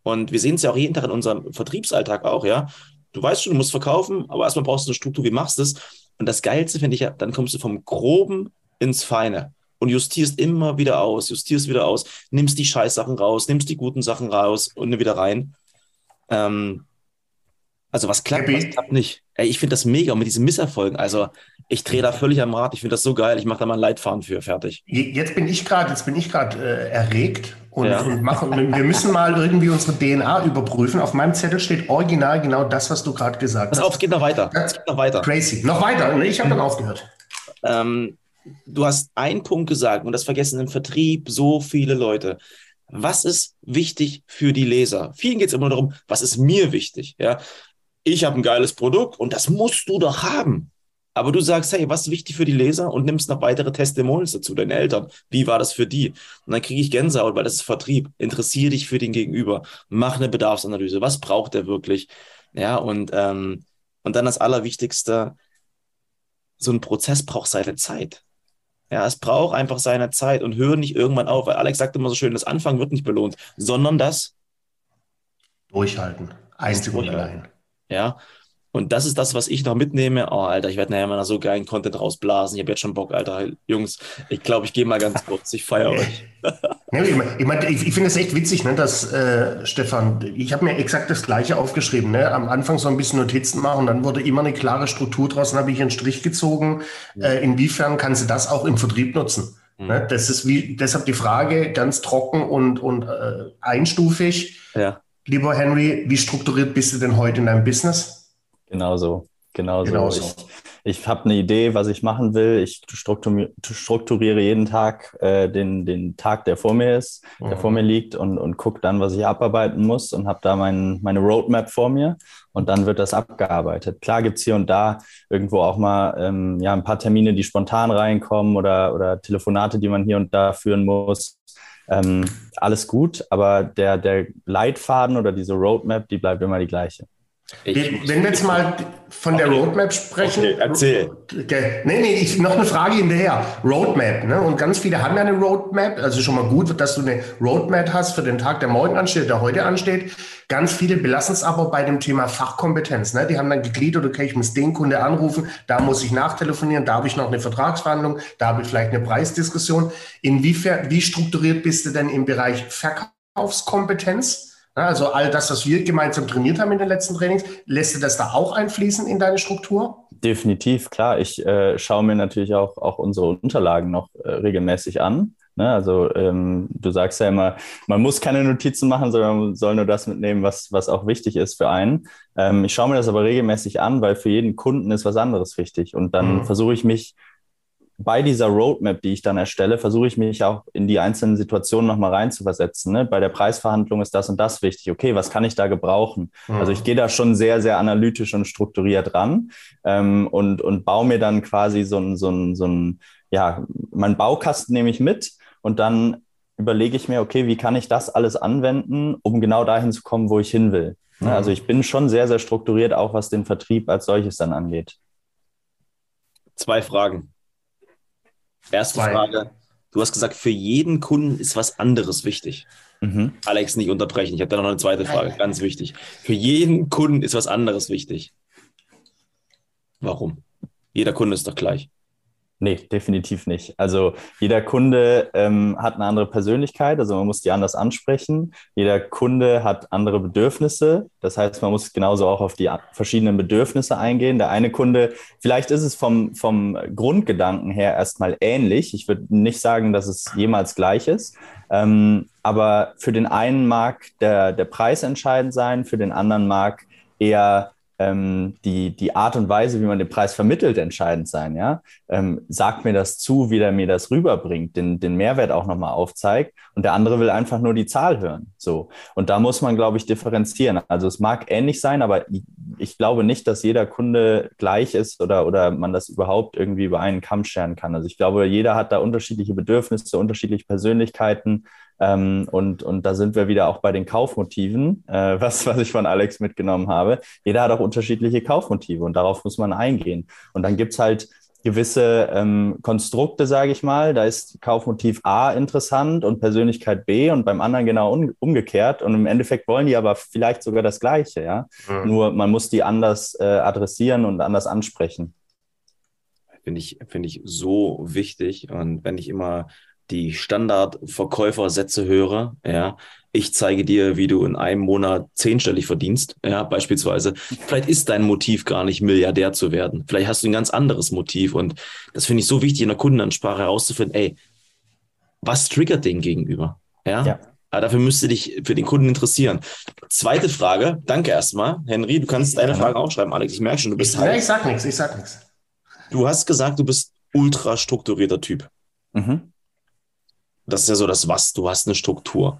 Und wir sehen es ja auch jeden Tag in unserem Vertriebsalltag auch, ja. Du weißt schon, du musst verkaufen, aber erstmal brauchst du eine Struktur, wie machst du es? Und das Geilste finde ich ja, dann kommst du vom Groben ins Feine und justierst immer wieder aus, justierst wieder aus, nimmst die Scheißsachen raus, nimmst die guten Sachen raus und wieder rein. Ähm, also was klappt, was klappt nicht. Ey, ich finde das mega mit diesen Misserfolgen. Also ich drehe da völlig am Rad. Ich finde das so geil. Ich mache da mal ein Leitfaden für fertig. Jetzt bin ich gerade, jetzt bin ich gerade äh, erregt und, ja. und machen. wir müssen mal irgendwie unsere DNA überprüfen. Auf meinem Zettel steht original genau das, was du gerade gesagt Pass hast. Pass auf, es geht noch weiter. Es geht noch weiter. Crazy. Noch weiter. Ich habe dann aufgehört. Ähm, du hast einen Punkt gesagt und das vergessen im Vertrieb so viele Leute. Was ist wichtig für die Leser? Vielen geht es immer darum, was ist mir wichtig? Ja, ich habe ein geiles Produkt und das musst du doch haben. Aber du sagst, hey, was ist wichtig für die Leser und nimmst noch weitere Testimonials dazu, deine Eltern. Wie war das für die? Und dann kriege ich Gänsehaut, weil das ist Vertrieb. Interessiere dich für den Gegenüber. Mach eine Bedarfsanalyse. Was braucht er wirklich? Ja, und, ähm, und dann das Allerwichtigste, so ein Prozess braucht seine Zeit. Ja, es braucht einfach seine Zeit und hör nicht irgendwann auf, weil Alex sagt immer so schön, das Anfang wird nicht belohnt, sondern das Durchhalten. Einzig und allein. Ja, und das ist das, was ich noch mitnehme. Oh, Alter, ich werde nachher mal so geilen Content rausblasen. Ich habe jetzt schon Bock, Alter. Jungs, ich glaube, ich gehe mal ganz kurz. Ich feiere euch. ja, ich mein, ich, ich finde es echt witzig, ne, dass, äh, Stefan, ich habe mir exakt das Gleiche aufgeschrieben. Ne? Am Anfang so ein bisschen Notizen machen, dann wurde immer eine klare Struktur draus, dann habe ich einen Strich gezogen. Ja. Äh, inwiefern kannst du das auch im Vertrieb nutzen? Mhm. Ne? Das ist wie, deshalb die Frage ganz trocken und, und äh, einstufig. Ja. Lieber Henry, wie strukturiert bist du denn heute in deinem Business? Genau so. Genau so. Genau so. Ich, ich habe eine Idee, was ich machen will. Ich strukturiere jeden Tag äh, den, den Tag, der vor mir ist, mhm. der vor mir liegt und, und gucke dann, was ich abarbeiten muss und habe da mein, meine Roadmap vor mir und dann wird das abgearbeitet. Klar gibt es hier und da irgendwo auch mal ähm, ja, ein paar Termine, die spontan reinkommen oder, oder Telefonate, die man hier und da führen muss. Ähm, alles gut, aber der, der Leitfaden oder diese Roadmap, die bleibt immer die gleiche. Ich, Wenn wir jetzt mal von okay. der Roadmap sprechen. Okay, erzähl. Okay. Nee, nee, ich, noch eine Frage hinterher. Roadmap, ne? Und ganz viele haben ja eine Roadmap. Also schon mal gut, dass du eine Roadmap hast für den Tag, der morgen ansteht, der heute ansteht. Ganz viele belassen es aber bei dem Thema Fachkompetenz. Ne? Die haben dann gegliedert, okay, ich muss den Kunde anrufen, da muss ich nachtelefonieren, da habe ich noch eine Vertragsverhandlung, da habe ich vielleicht eine Preisdiskussion. Inwiefern, wie strukturiert bist du denn im Bereich Verkaufskompetenz? Also all das, was wir gemeinsam trainiert haben in den letzten Trainings, lässt du das da auch einfließen in deine Struktur? Definitiv, klar. Ich äh, schaue mir natürlich auch, auch unsere Unterlagen noch äh, regelmäßig an. Ne? Also ähm, du sagst ja immer, man muss keine Notizen machen, sondern man soll nur das mitnehmen, was, was auch wichtig ist für einen. Ähm, ich schaue mir das aber regelmäßig an, weil für jeden Kunden ist was anderes wichtig. Und dann mhm. versuche ich mich bei dieser Roadmap, die ich dann erstelle, versuche ich mich auch in die einzelnen Situationen nochmal reinzuversetzen. Ne? Bei der Preisverhandlung ist das und das wichtig. Okay, was kann ich da gebrauchen? Mhm. Also ich gehe da schon sehr, sehr analytisch und strukturiert ran ähm, und, und baue mir dann quasi so ein, so ein, so ein, ja, mein Baukasten nehme ich mit und dann überlege ich mir, okay, wie kann ich das alles anwenden, um genau dahin zu kommen, wo ich hin will. Ne? Mhm. Also ich bin schon sehr, sehr strukturiert, auch was den Vertrieb als solches dann angeht. Zwei Fragen. Erste Zwei. Frage. Du hast gesagt, für jeden Kunden ist was anderes wichtig. Mhm. Alex, nicht unterbrechen. Ich habe da noch eine zweite Frage, ganz wichtig. Für jeden Kunden ist was anderes wichtig. Warum? Jeder Kunde ist doch gleich. Nee, definitiv nicht. Also jeder Kunde ähm, hat eine andere Persönlichkeit, also man muss die anders ansprechen. Jeder Kunde hat andere Bedürfnisse. Das heißt, man muss genauso auch auf die verschiedenen Bedürfnisse eingehen. Der eine Kunde, vielleicht ist es vom, vom Grundgedanken her erstmal ähnlich. Ich würde nicht sagen, dass es jemals gleich ist. Ähm, aber für den einen mag der, der Preis entscheidend sein, für den anderen mag eher die, die Art und Weise, wie man den Preis vermittelt, entscheidend sein. Ja? Ähm, sagt mir das zu, wie der mir das rüberbringt, den, den Mehrwert auch nochmal aufzeigt. Und der andere will einfach nur die Zahl hören. So. Und da muss man, glaube ich, differenzieren. Also es mag ähnlich sein, aber ich, ich glaube nicht, dass jeder Kunde gleich ist oder, oder man das überhaupt irgendwie über einen Kamm scheren kann. Also ich glaube, jeder hat da unterschiedliche Bedürfnisse, unterschiedliche Persönlichkeiten. Ähm, und, und da sind wir wieder auch bei den Kaufmotiven, äh, was, was ich von Alex mitgenommen habe. Jeder hat auch unterschiedliche Kaufmotive und darauf muss man eingehen. Und dann gibt's halt gewisse ähm, Konstrukte, sage ich mal. Da ist Kaufmotiv A interessant und Persönlichkeit B und beim anderen genau um, umgekehrt. Und im Endeffekt wollen die aber vielleicht sogar das Gleiche, ja. Mhm. Nur man muss die anders äh, adressieren und anders ansprechen. Finde ich, finde ich so wichtig. Und wenn ich immer die Standardverkäufersätze höre, ja, ich zeige dir, wie du in einem Monat zehnstellig verdienst, ja, beispielsweise. Vielleicht ist dein Motiv gar nicht Milliardär zu werden. Vielleicht hast du ein ganz anderes Motiv und das finde ich so wichtig in der Kundenansprache herauszufinden, ey, was triggert den gegenüber? Ja. ja. Aber dafür müsste dich für den Kunden interessieren. Zweite Frage, danke erstmal. Henry, du kannst deine Frage aufschreiben, Alex. Ich merke schon, du bist ich, halt. ich sag nichts, ich sag nichts. Du hast gesagt, du bist ultra strukturierter Typ. Mhm. Das ist ja so das Was, du hast eine Struktur.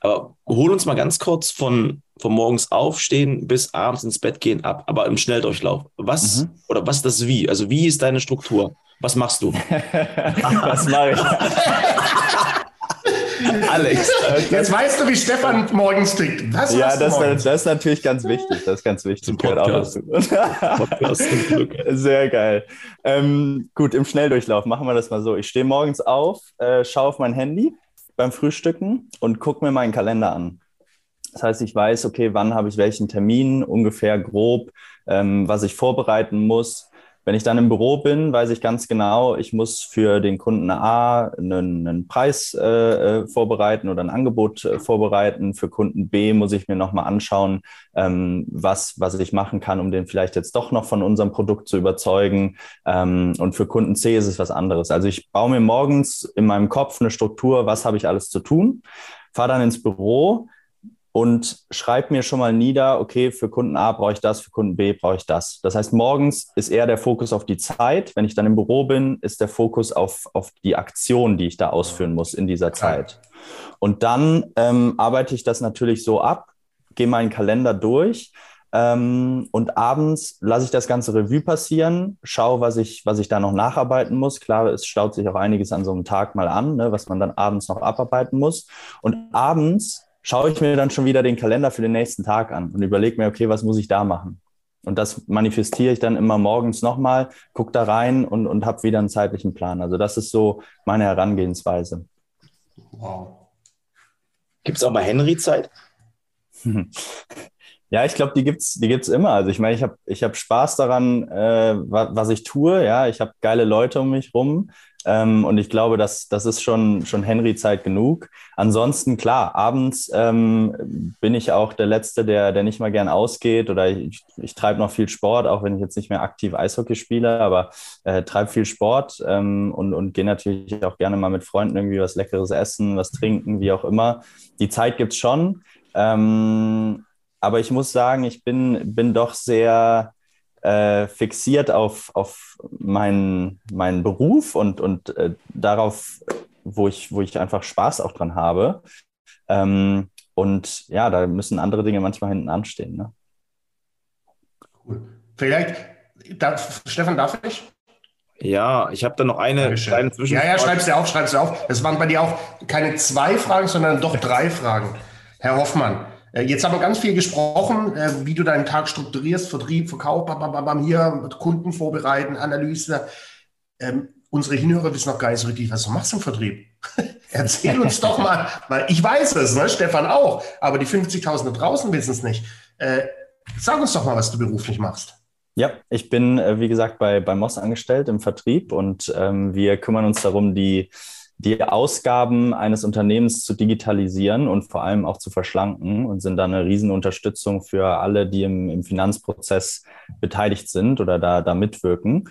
Aber hol uns mal ganz kurz von, von morgens aufstehen bis abends ins Bett gehen ab, aber im Schnelldurchlauf. Was mhm. oder was das Wie? Also wie ist deine Struktur? Was machst du? was mache ich? Alex. Jetzt weißt du, wie Stefan morgens tickt. Was ja, das, das, ist natürlich ganz wichtig. Das ist ganz wichtig. Podcast. Podcast Sehr geil. Ähm, gut, im Schnelldurchlauf machen wir das mal so. Ich stehe morgens auf, äh, schaue auf mein Handy beim Frühstücken und gucke mir meinen Kalender an. Das heißt, ich weiß, okay, wann habe ich welchen Termin, ungefähr grob, ähm, was ich vorbereiten muss. Wenn ich dann im Büro bin, weiß ich ganz genau, ich muss für den Kunden A einen, einen Preis äh, äh, vorbereiten oder ein Angebot äh, vorbereiten. Für Kunden B muss ich mir nochmal anschauen, ähm, was, was ich machen kann, um den vielleicht jetzt doch noch von unserem Produkt zu überzeugen. Ähm, und für Kunden C ist es was anderes. Also ich baue mir morgens in meinem Kopf eine Struktur, was habe ich alles zu tun, fahre dann ins Büro, und schreibe mir schon mal nieder, okay, für Kunden A brauche ich das, für Kunden B brauche ich das. Das heißt, morgens ist eher der Fokus auf die Zeit. Wenn ich dann im Büro bin, ist der Fokus auf, auf die Aktion, die ich da ausführen muss in dieser Zeit. Und dann ähm, arbeite ich das natürlich so ab, gehe meinen Kalender durch ähm, und abends lasse ich das ganze Revue passieren, schaue, was ich, was ich da noch nacharbeiten muss. Klar, es staut sich auch einiges an so einem Tag mal an, ne, was man dann abends noch abarbeiten muss. Und abends schaue ich mir dann schon wieder den Kalender für den nächsten Tag an und überlege mir, okay, was muss ich da machen? Und das manifestiere ich dann immer morgens nochmal, gucke da rein und, und habe wieder einen zeitlichen Plan. Also das ist so meine Herangehensweise. Wow. Gibt es auch mal Henry-Zeit? Ja, ich glaube, die gibt's, die gibt's immer. Also ich meine, ich habe ich hab Spaß daran, äh, was, was ich tue. Ja, ich habe geile Leute um mich rum. Ähm, und ich glaube, das, das ist schon, schon Henry-Zeit genug. Ansonsten, klar, abends ähm, bin ich auch der Letzte, der, der nicht mal gern ausgeht oder ich, ich treibe noch viel Sport, auch wenn ich jetzt nicht mehr aktiv Eishockey spiele, aber äh, treibe viel Sport ähm, und, und gehe natürlich auch gerne mal mit Freunden irgendwie was Leckeres essen, was trinken, wie auch immer. Die Zeit gibt's schon. Ähm, aber ich muss sagen, ich bin, bin doch sehr äh, fixiert auf, auf meinen, meinen Beruf und, und äh, darauf, wo ich, wo ich einfach Spaß auch dran habe. Ähm, und ja, da müssen andere Dinge manchmal hinten anstehen. Ne? Cool. Vielleicht, darf, Stefan, darf ich? Ja, ich habe da noch eine kleine Zwischenfrage. Ja, ja, schreib's dir auf, schreib's dir auf. Es waren bei dir auch keine zwei Fragen, sondern doch drei Fragen. Herr Hoffmann, jetzt haben wir ganz viel gesprochen, äh, wie du deinen Tag strukturierst, Vertrieb, Verkauf, bam, hier Kunden vorbereiten, Analyse. Ähm, unsere Hinhörer wissen noch gar nicht so richtig, was du machst im Vertrieb. Erzähl uns doch mal, weil ich weiß es, ne? Stefan auch, aber die 50.000 da draußen wissen es nicht. Äh, sag uns doch mal, was du beruflich machst. Ja, ich bin, äh, wie gesagt, bei, bei Moss angestellt im Vertrieb und ähm, wir kümmern uns darum, die, die Ausgaben eines Unternehmens zu digitalisieren und vor allem auch zu verschlanken und sind da eine Riesenunterstützung für alle, die im, im Finanzprozess beteiligt sind oder da, da mitwirken.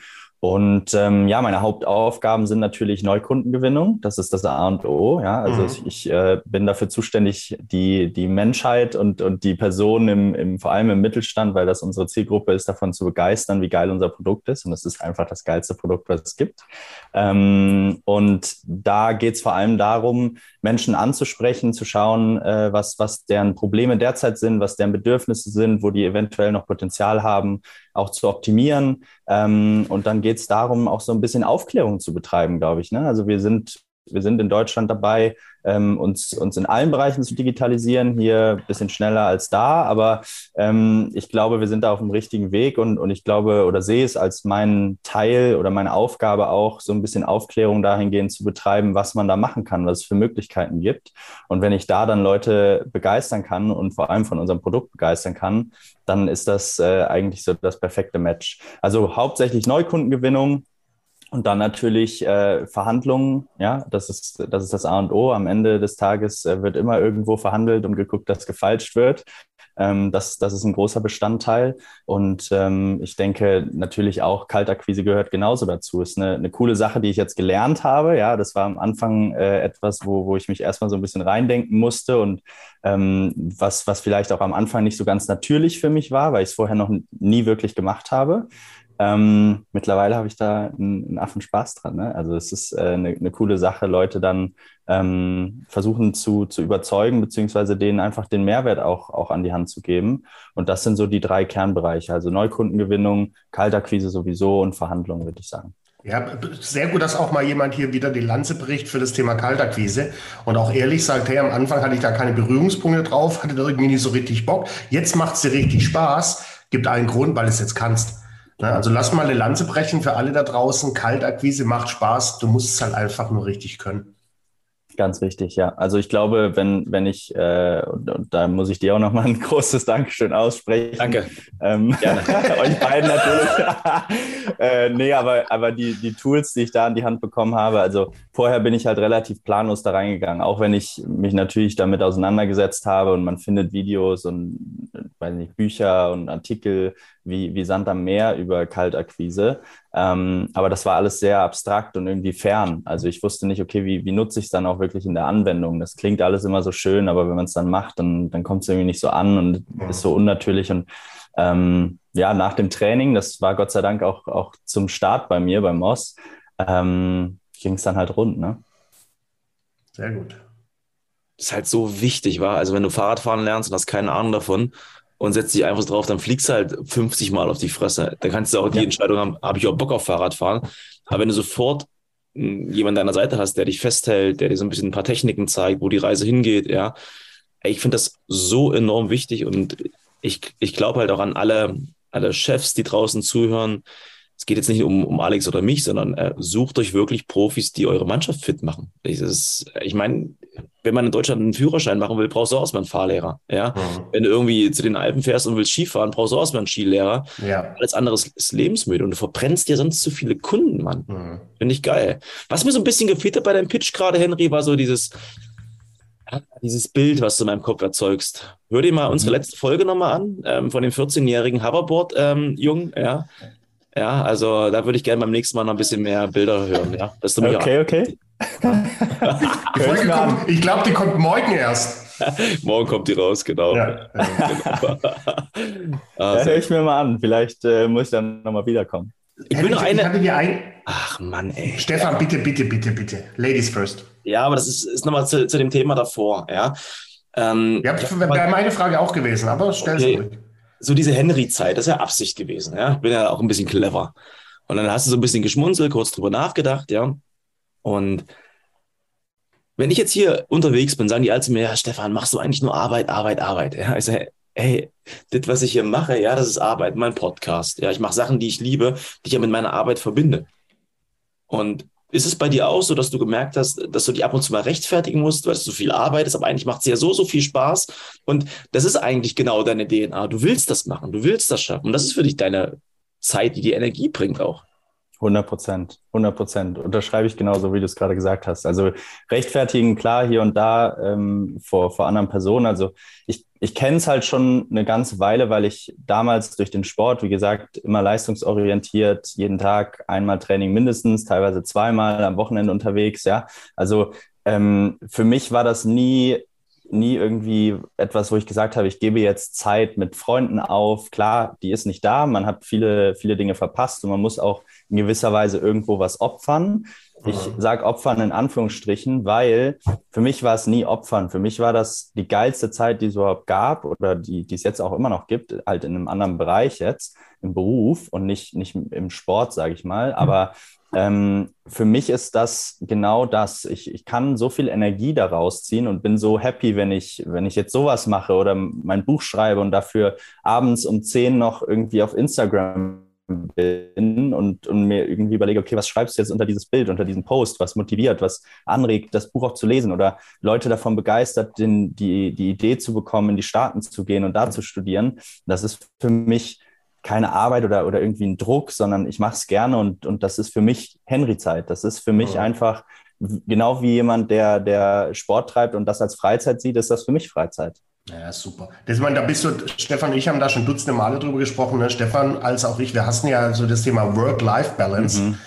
Und ähm, ja, meine Hauptaufgaben sind natürlich Neukundengewinnung. Das ist das A und O. Ja, also mhm. ich, äh, bin dafür zuständig, die, die Menschheit und, und die Personen im, im, vor allem im Mittelstand, weil das unsere Zielgruppe ist, davon zu begeistern, wie geil unser Produkt ist. Und es ist einfach das geilste Produkt, was es gibt. Ähm, und da geht es vor allem darum, Menschen anzusprechen, zu schauen, äh, was, was deren Probleme derzeit sind, was deren Bedürfnisse sind, wo die eventuell noch Potenzial haben, auch zu optimieren. Ähm, und dann geht es darum, auch so ein bisschen Aufklärung zu betreiben, glaube ich. Ne? Also wir sind wir sind in Deutschland dabei, ähm, uns, uns in allen Bereichen zu digitalisieren, hier ein bisschen schneller als da, aber ähm, ich glaube, wir sind da auf dem richtigen Weg und, und ich glaube oder sehe es als meinen Teil oder meine Aufgabe auch, so ein bisschen Aufklärung dahingehend zu betreiben, was man da machen kann, was es für Möglichkeiten gibt. Und wenn ich da dann Leute begeistern kann und vor allem von unserem Produkt begeistern kann, dann ist das äh, eigentlich so das perfekte Match. Also hauptsächlich Neukundengewinnung, und dann natürlich äh, Verhandlungen, ja, das ist, das ist das A und O. Am Ende des Tages äh, wird immer irgendwo verhandelt und geguckt, dass gefalscht wird. Ähm, das, das ist ein großer Bestandteil. Und ähm, ich denke natürlich auch Kaltakquise gehört genauso dazu. Ist eine, eine coole Sache, die ich jetzt gelernt habe. Ja, das war am Anfang äh, etwas, wo, wo ich mich erstmal so ein bisschen reindenken musste und ähm, was, was vielleicht auch am Anfang nicht so ganz natürlich für mich war, weil ich es vorher noch nie wirklich gemacht habe. Ähm, mittlerweile habe ich da einen, Affen Spaß dran. Ne? Also es ist äh, eine, eine, coole Sache, Leute dann ähm, versuchen zu, zu überzeugen, beziehungsweise denen einfach den Mehrwert auch, auch an die Hand zu geben. Und das sind so die drei Kernbereiche, also Neukundengewinnung, Kaltakquise sowieso und Verhandlungen, würde ich sagen. Ja, sehr gut, dass auch mal jemand hier wieder die Lanze bricht für das Thema Kaltakquise und auch ehrlich sagt, hey, am Anfang hatte ich da keine Berührungspunkte drauf, hatte da irgendwie nicht so richtig Bock. Jetzt macht es dir richtig Spaß. Gibt einen Grund, weil du es jetzt kannst. Ne, also lass mal eine Lanze brechen für alle da draußen. Kaltakquise macht Spaß. Du musst es halt einfach nur richtig können. Ganz wichtig, ja. Also ich glaube, wenn, wenn ich, äh, und, und, da muss ich dir auch nochmal ein großes Dankeschön aussprechen. Danke. Ähm, euch beiden natürlich. äh, nee, aber, aber die, die Tools, die ich da in die Hand bekommen habe, also vorher bin ich halt relativ planlos da reingegangen, auch wenn ich mich natürlich damit auseinandergesetzt habe und man findet Videos und, weiß nicht, Bücher und Artikel wie, wie Sand am Meer über Kaltakquise. Ähm, aber das war alles sehr abstrakt und irgendwie fern. Also ich wusste nicht, okay, wie, wie nutze ich es dann auch wirklich in der Anwendung? Das klingt alles immer so schön, aber wenn man es dann macht, dann, dann kommt es irgendwie nicht so an und ist so unnatürlich. Und ähm, ja, nach dem Training, das war Gott sei Dank auch, auch zum Start bei mir, beim Moss, ähm, ging es dann halt rund. Ne? Sehr gut. Das ist halt so wichtig, war. Also wenn du Fahrradfahren lernst und hast keine Ahnung davon, und setzt dich einfach drauf, dann fliegst du halt 50 Mal auf die Fresse. Dann kannst du auch die ja. Entscheidung haben, habe ich auch Bock auf Fahrradfahren. Aber wenn du sofort hm, jemand an deiner Seite hast, der dich festhält, der dir so ein bisschen ein paar Techniken zeigt, wo die Reise hingeht, ja, ich finde das so enorm wichtig und ich, ich glaube halt auch an alle, alle Chefs, die draußen zuhören. Es geht jetzt nicht um, um Alex oder mich, sondern äh, sucht euch wirklich Profis, die eure Mannschaft fit machen. Ich, ich meine, wenn man in Deutschland einen Führerschein machen will, brauchst du auch erstmal einen Fahrlehrer. Ja? Mhm. Wenn du irgendwie zu den Alpen fährst und willst Skifahren, brauchst du auch erstmal einen Skilehrer. Ja. Alles andere ist lebensmüde und du verbrennst dir sonst zu viele Kunden, Mann. Mhm. Finde ich geil. Was mir so ein bisschen gefehlt hat bei deinem Pitch gerade, Henry, war so dieses, dieses Bild, was du in meinem Kopf erzeugst. Hör dir mal mhm. unsere letzte Folge nochmal an, ähm, von dem 14-jährigen Hoverboard-Jungen, ähm, ja. Ja, also da würde ich gerne beim nächsten Mal noch ein bisschen mehr Bilder hören, ja. Okay, okay. ich glaube, die kommt morgen erst. morgen kommt die raus, genau. Ja. genau. ah, höre ich mir mal an. Vielleicht äh, muss ich dann nochmal wiederkommen. Ich will noch eine. Ein... Ach Mann, ey. Stefan, bitte, bitte, bitte, bitte. Ladies first. Ja, aber das ist, ist nochmal zu, zu dem Thema davor. Ja, ähm, ja wäre meine Frage auch gewesen, aber stell okay. ruhig. So diese Henry-Zeit, das ist ja Absicht gewesen. Ja, ich bin ja auch ein bisschen clever. Und dann hast du so ein bisschen geschmunzelt, kurz drüber nachgedacht, ja. Und wenn ich jetzt hier unterwegs bin, sagen die alle zu mir, ja, Stefan, machst du eigentlich nur Arbeit, Arbeit, Arbeit? Ja, ich sage, hey, das, was ich hier mache, ja, das ist Arbeit, mein Podcast. Ja, ich mache Sachen, die ich liebe, die ich ja mit meiner Arbeit verbinde. Und ist es bei dir auch so, dass du gemerkt hast, dass du dich ab und zu mal rechtfertigen musst, weil du so viel arbeitest, aber eigentlich macht es ja so, so viel Spaß. Und das ist eigentlich genau deine DNA. Du willst das machen, du willst das schaffen. Und das ist für dich deine Zeit, die die Energie bringt auch. 100 Prozent, 100 Prozent. Unterschreibe ich genauso, wie du es gerade gesagt hast. Also rechtfertigen, klar, hier und da ähm, vor, vor anderen Personen. Also ich, ich kenne es halt schon eine ganze Weile, weil ich damals durch den Sport, wie gesagt, immer leistungsorientiert, jeden Tag einmal Training mindestens, teilweise zweimal am Wochenende unterwegs. Ja, also ähm, für mich war das nie nie irgendwie etwas, wo ich gesagt habe, ich gebe jetzt Zeit mit Freunden auf. Klar, die ist nicht da, man hat viele, viele Dinge verpasst und man muss auch in gewisser Weise irgendwo was opfern. Ich mhm. sage Opfern in Anführungsstrichen, weil für mich war es nie Opfern. Für mich war das die geilste Zeit, die es überhaupt gab oder die, die es jetzt auch immer noch gibt, halt in einem anderen Bereich jetzt, im Beruf und nicht, nicht im Sport, sage ich mal. Aber ähm, für mich ist das genau das. Ich, ich kann so viel Energie daraus ziehen und bin so happy, wenn ich, wenn ich jetzt sowas mache oder mein Buch schreibe und dafür abends um 10 noch irgendwie auf Instagram bin und, und mir irgendwie überlege, okay, was schreibst du jetzt unter dieses Bild, unter diesen Post, was motiviert, was anregt, das Buch auch zu lesen oder Leute davon begeistert, den, die, die Idee zu bekommen, in die Staaten zu gehen und da zu studieren. Das ist für mich keine Arbeit oder, oder irgendwie ein Druck, sondern ich mache es gerne und, und das ist für mich Henry-Zeit. Das ist für mich ja. einfach genau wie jemand, der, der Sport treibt und das als Freizeit sieht, ist das für mich Freizeit. Ja, super. Das, meine, da bist du, Stefan und ich haben da schon dutzende Male drüber gesprochen. Ne? Stefan als auch ich, wir hassen ja so das Thema Work-Life-Balance. Mhm.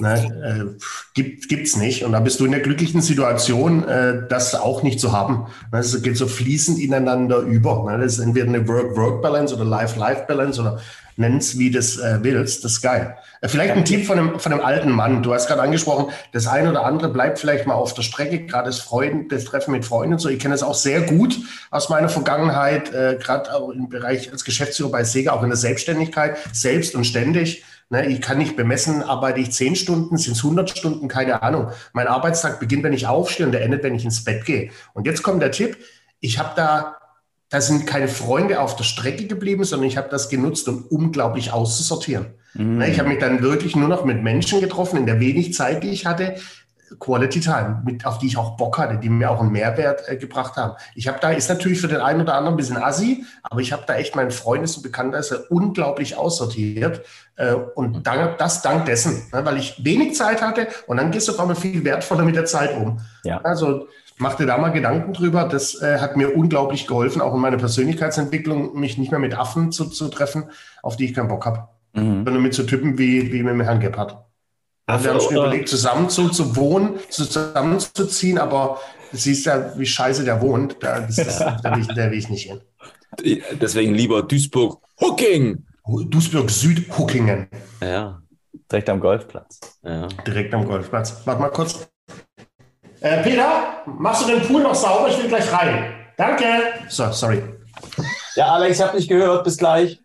Ne, äh, gibt gibt's nicht. Und da bist du in der glücklichen Situation, äh, das auch nicht zu haben. Ne, es geht so fließend ineinander über. Ne? Das ist entweder eine Work-Work-Balance oder Life-Life-Balance oder nenn's wie du es äh, willst. Das ist geil. Äh, vielleicht ein Tipp von einem, von einem alten Mann. Du hast gerade angesprochen, das eine oder andere bleibt vielleicht mal auf der Strecke, gerade das Freuden, das Treffen mit Freunden und so. Ich kenne das auch sehr gut aus meiner Vergangenheit, äh, gerade auch im Bereich als Geschäftsführer bei Sega, auch in der Selbstständigkeit, selbst und ständig. Ne, ich kann nicht bemessen, arbeite ich zehn Stunden, sind es 100 Stunden, keine Ahnung. Mein Arbeitstag beginnt, wenn ich aufstehe und der endet, wenn ich ins Bett gehe. Und jetzt kommt der Tipp, ich habe da, da sind keine Freunde auf der Strecke geblieben, sondern ich habe das genutzt, um unglaublich auszusortieren. Mhm. Ne, ich habe mich dann wirklich nur noch mit Menschen getroffen, in der wenig Zeit, die ich hatte, Quality Time, mit, auf die ich auch Bock hatte, die mir auch einen Mehrwert äh, gebracht haben. Ich habe da, ist natürlich für den einen oder anderen ein bisschen assi, aber ich habe da echt meinen Freundes- und Bekanntenkreis unglaublich aussortiert. Äh, und dank, das dank dessen, ne, weil ich wenig Zeit hatte und dann gehst du auf einmal viel wertvoller mit der Zeit um. Ja. Also mach dir da mal Gedanken drüber. Das äh, hat mir unglaublich geholfen, auch in meiner Persönlichkeitsentwicklung, mich nicht mehr mit Affen zu, zu treffen, auf die ich keinen Bock habe. Mhm. Sondern mit so Typen wie, wie mit dem Herrn Gebhardt. Also wir haben schon überlegt, zusammen zu, zu wohnen, zusammenzuziehen, aber du siehst ja, wie scheiße der wohnt. Da, ist, da, will, ich, da will ich nicht hin. Deswegen lieber Duisburg-Hucking. Duisburg-Süd-Huckingen. Ja. Direkt am Golfplatz. Ja. Direkt am Golfplatz. Warte mal kurz. Äh, Peter, machst du den Pool noch sauber? Ich will gleich rein. Danke. So, sorry. Ja, Alex, ich habe dich gehört. Bis gleich.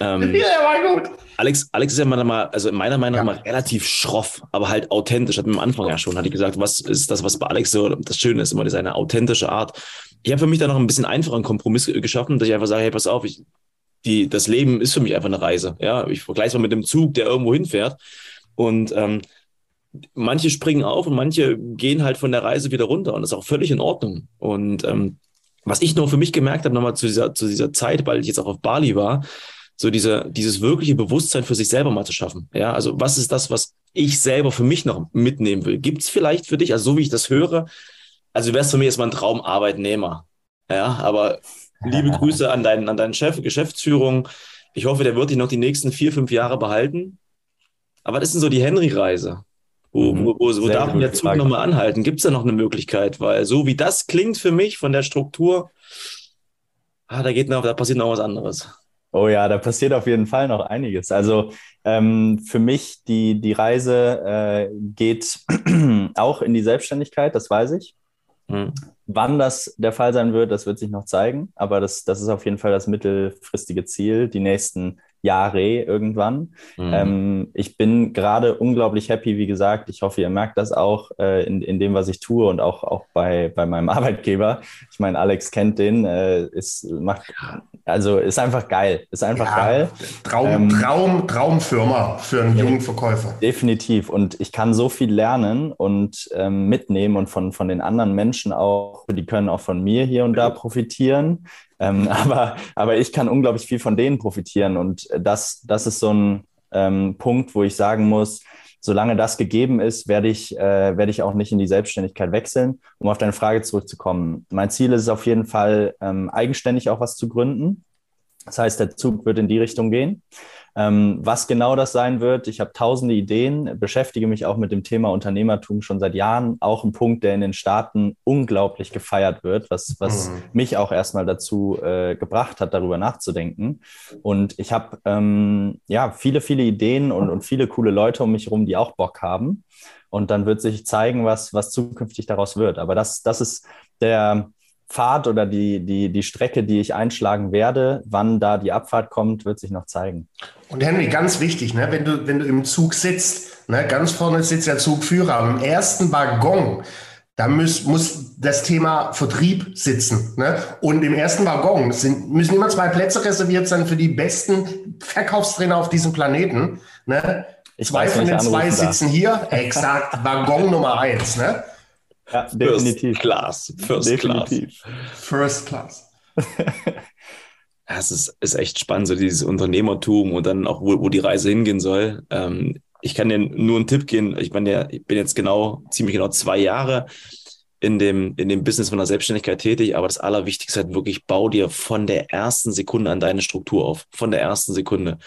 Ähm, ja, war gut. Alex, Alex ist ja mal, also meiner Meinung nach ja. relativ schroff, aber halt authentisch. Hat mir am Anfang ja schon, hatte ich gesagt, was ist das, was bei Alex so das Schöne ist, immer seine authentische Art. Ich habe für mich da noch ein bisschen einfachen Kompromiss geschaffen, dass ich einfach sage, hey, pass auf, ich, die, das Leben ist für mich einfach eine Reise. Ja, ich vergleiche es mal mit dem Zug, der irgendwo hinfährt. Und ähm, manche springen auf und manche gehen halt von der Reise wieder runter und das ist auch völlig in Ordnung. Und ähm, was ich nur für mich gemerkt habe, nochmal zu dieser, zu dieser Zeit, weil ich jetzt auch auf Bali war, so diese, dieses wirkliche Bewusstsein für sich selber mal zu schaffen. Ja, also was ist das, was ich selber für mich noch mitnehmen will? Gibt es vielleicht für dich, also so wie ich das höre, also wärst für mich erstmal ein Traumarbeitnehmer. Ja, aber liebe Grüße an deinen, an deinen Chef, Geschäftsführung. Ich hoffe, der wird dich noch die nächsten vier, fünf Jahre behalten. Aber das ist so die Henry-Reise. Wo, mhm. wo, wo, wo darf der Zug nochmal anhalten? Gibt es da noch eine Möglichkeit? Weil so wie das klingt für mich von der Struktur, ah, da geht noch, da passiert noch was anderes. Oh ja, da passiert auf jeden Fall noch einiges. Also ähm, für mich, die, die Reise äh, geht auch in die Selbstständigkeit, das weiß ich. Mhm. Wann das der Fall sein wird, das wird sich noch zeigen. Aber das, das ist auf jeden Fall das mittelfristige Ziel, die nächsten Jahre irgendwann. Mhm. Ähm, ich bin gerade unglaublich happy, wie gesagt. Ich hoffe, ihr merkt das auch äh, in, in dem, was ich tue und auch, auch bei, bei meinem Arbeitgeber. Ich meine, Alex kennt den, äh, ist, macht, also ist einfach geil. Ist einfach ja, geil. Traum, ähm, Traum, Traumfirma für einen jungen Verkäufer. Definitiv. Und ich kann so viel lernen und ähm, mitnehmen und von, von den anderen Menschen auch, die können auch von mir hier und da profitieren. Ähm, aber, aber ich kann unglaublich viel von denen profitieren. Und das, das ist so ein ähm, Punkt, wo ich sagen muss, solange das gegeben ist, werde ich, äh, werde ich auch nicht in die Selbstständigkeit wechseln. Um auf deine Frage zurückzukommen. Mein Ziel ist es auf jeden Fall, ähm, eigenständig auch was zu gründen. Das heißt, der Zug wird in die Richtung gehen. Ähm, was genau das sein wird, ich habe tausende Ideen, beschäftige mich auch mit dem Thema Unternehmertum schon seit Jahren. Auch ein Punkt, der in den Staaten unglaublich gefeiert wird, was, was mhm. mich auch erstmal dazu äh, gebracht hat, darüber nachzudenken. Und ich habe ähm, ja viele, viele Ideen und, und viele coole Leute um mich herum, die auch Bock haben. Und dann wird sich zeigen, was, was zukünftig daraus wird. Aber das, das ist der, Pfad oder die, die, die Strecke, die ich einschlagen werde, wann da die Abfahrt kommt, wird sich noch zeigen. Und Henry, ganz wichtig, ne, wenn, du, wenn du im Zug sitzt, ne, ganz vorne sitzt der Zugführer, im ersten Waggon, da muss, muss das Thema Vertrieb sitzen. Ne? Und im ersten Waggon sind, müssen immer zwei Plätze reserviert sein für die besten Verkaufstrainer auf diesem Planeten. Ne? Ich zwei weiß, von den zwei sitzen hier, exakt, Waggon Nummer eins. Ne? Ja, definitiv. First Class. First definitiv. Class. First Class. ja, es ist, ist echt spannend, so dieses Unternehmertum und dann auch, wo, wo die Reise hingehen soll. Ähm, ich kann dir nur einen Tipp geben. Ich meine, ich bin jetzt genau, ziemlich genau zwei Jahre in dem, in dem Business von der Selbstständigkeit tätig, aber das Allerwichtigste ist halt wirklich, bau dir von der ersten Sekunde an deine Struktur auf. Von der ersten Sekunde.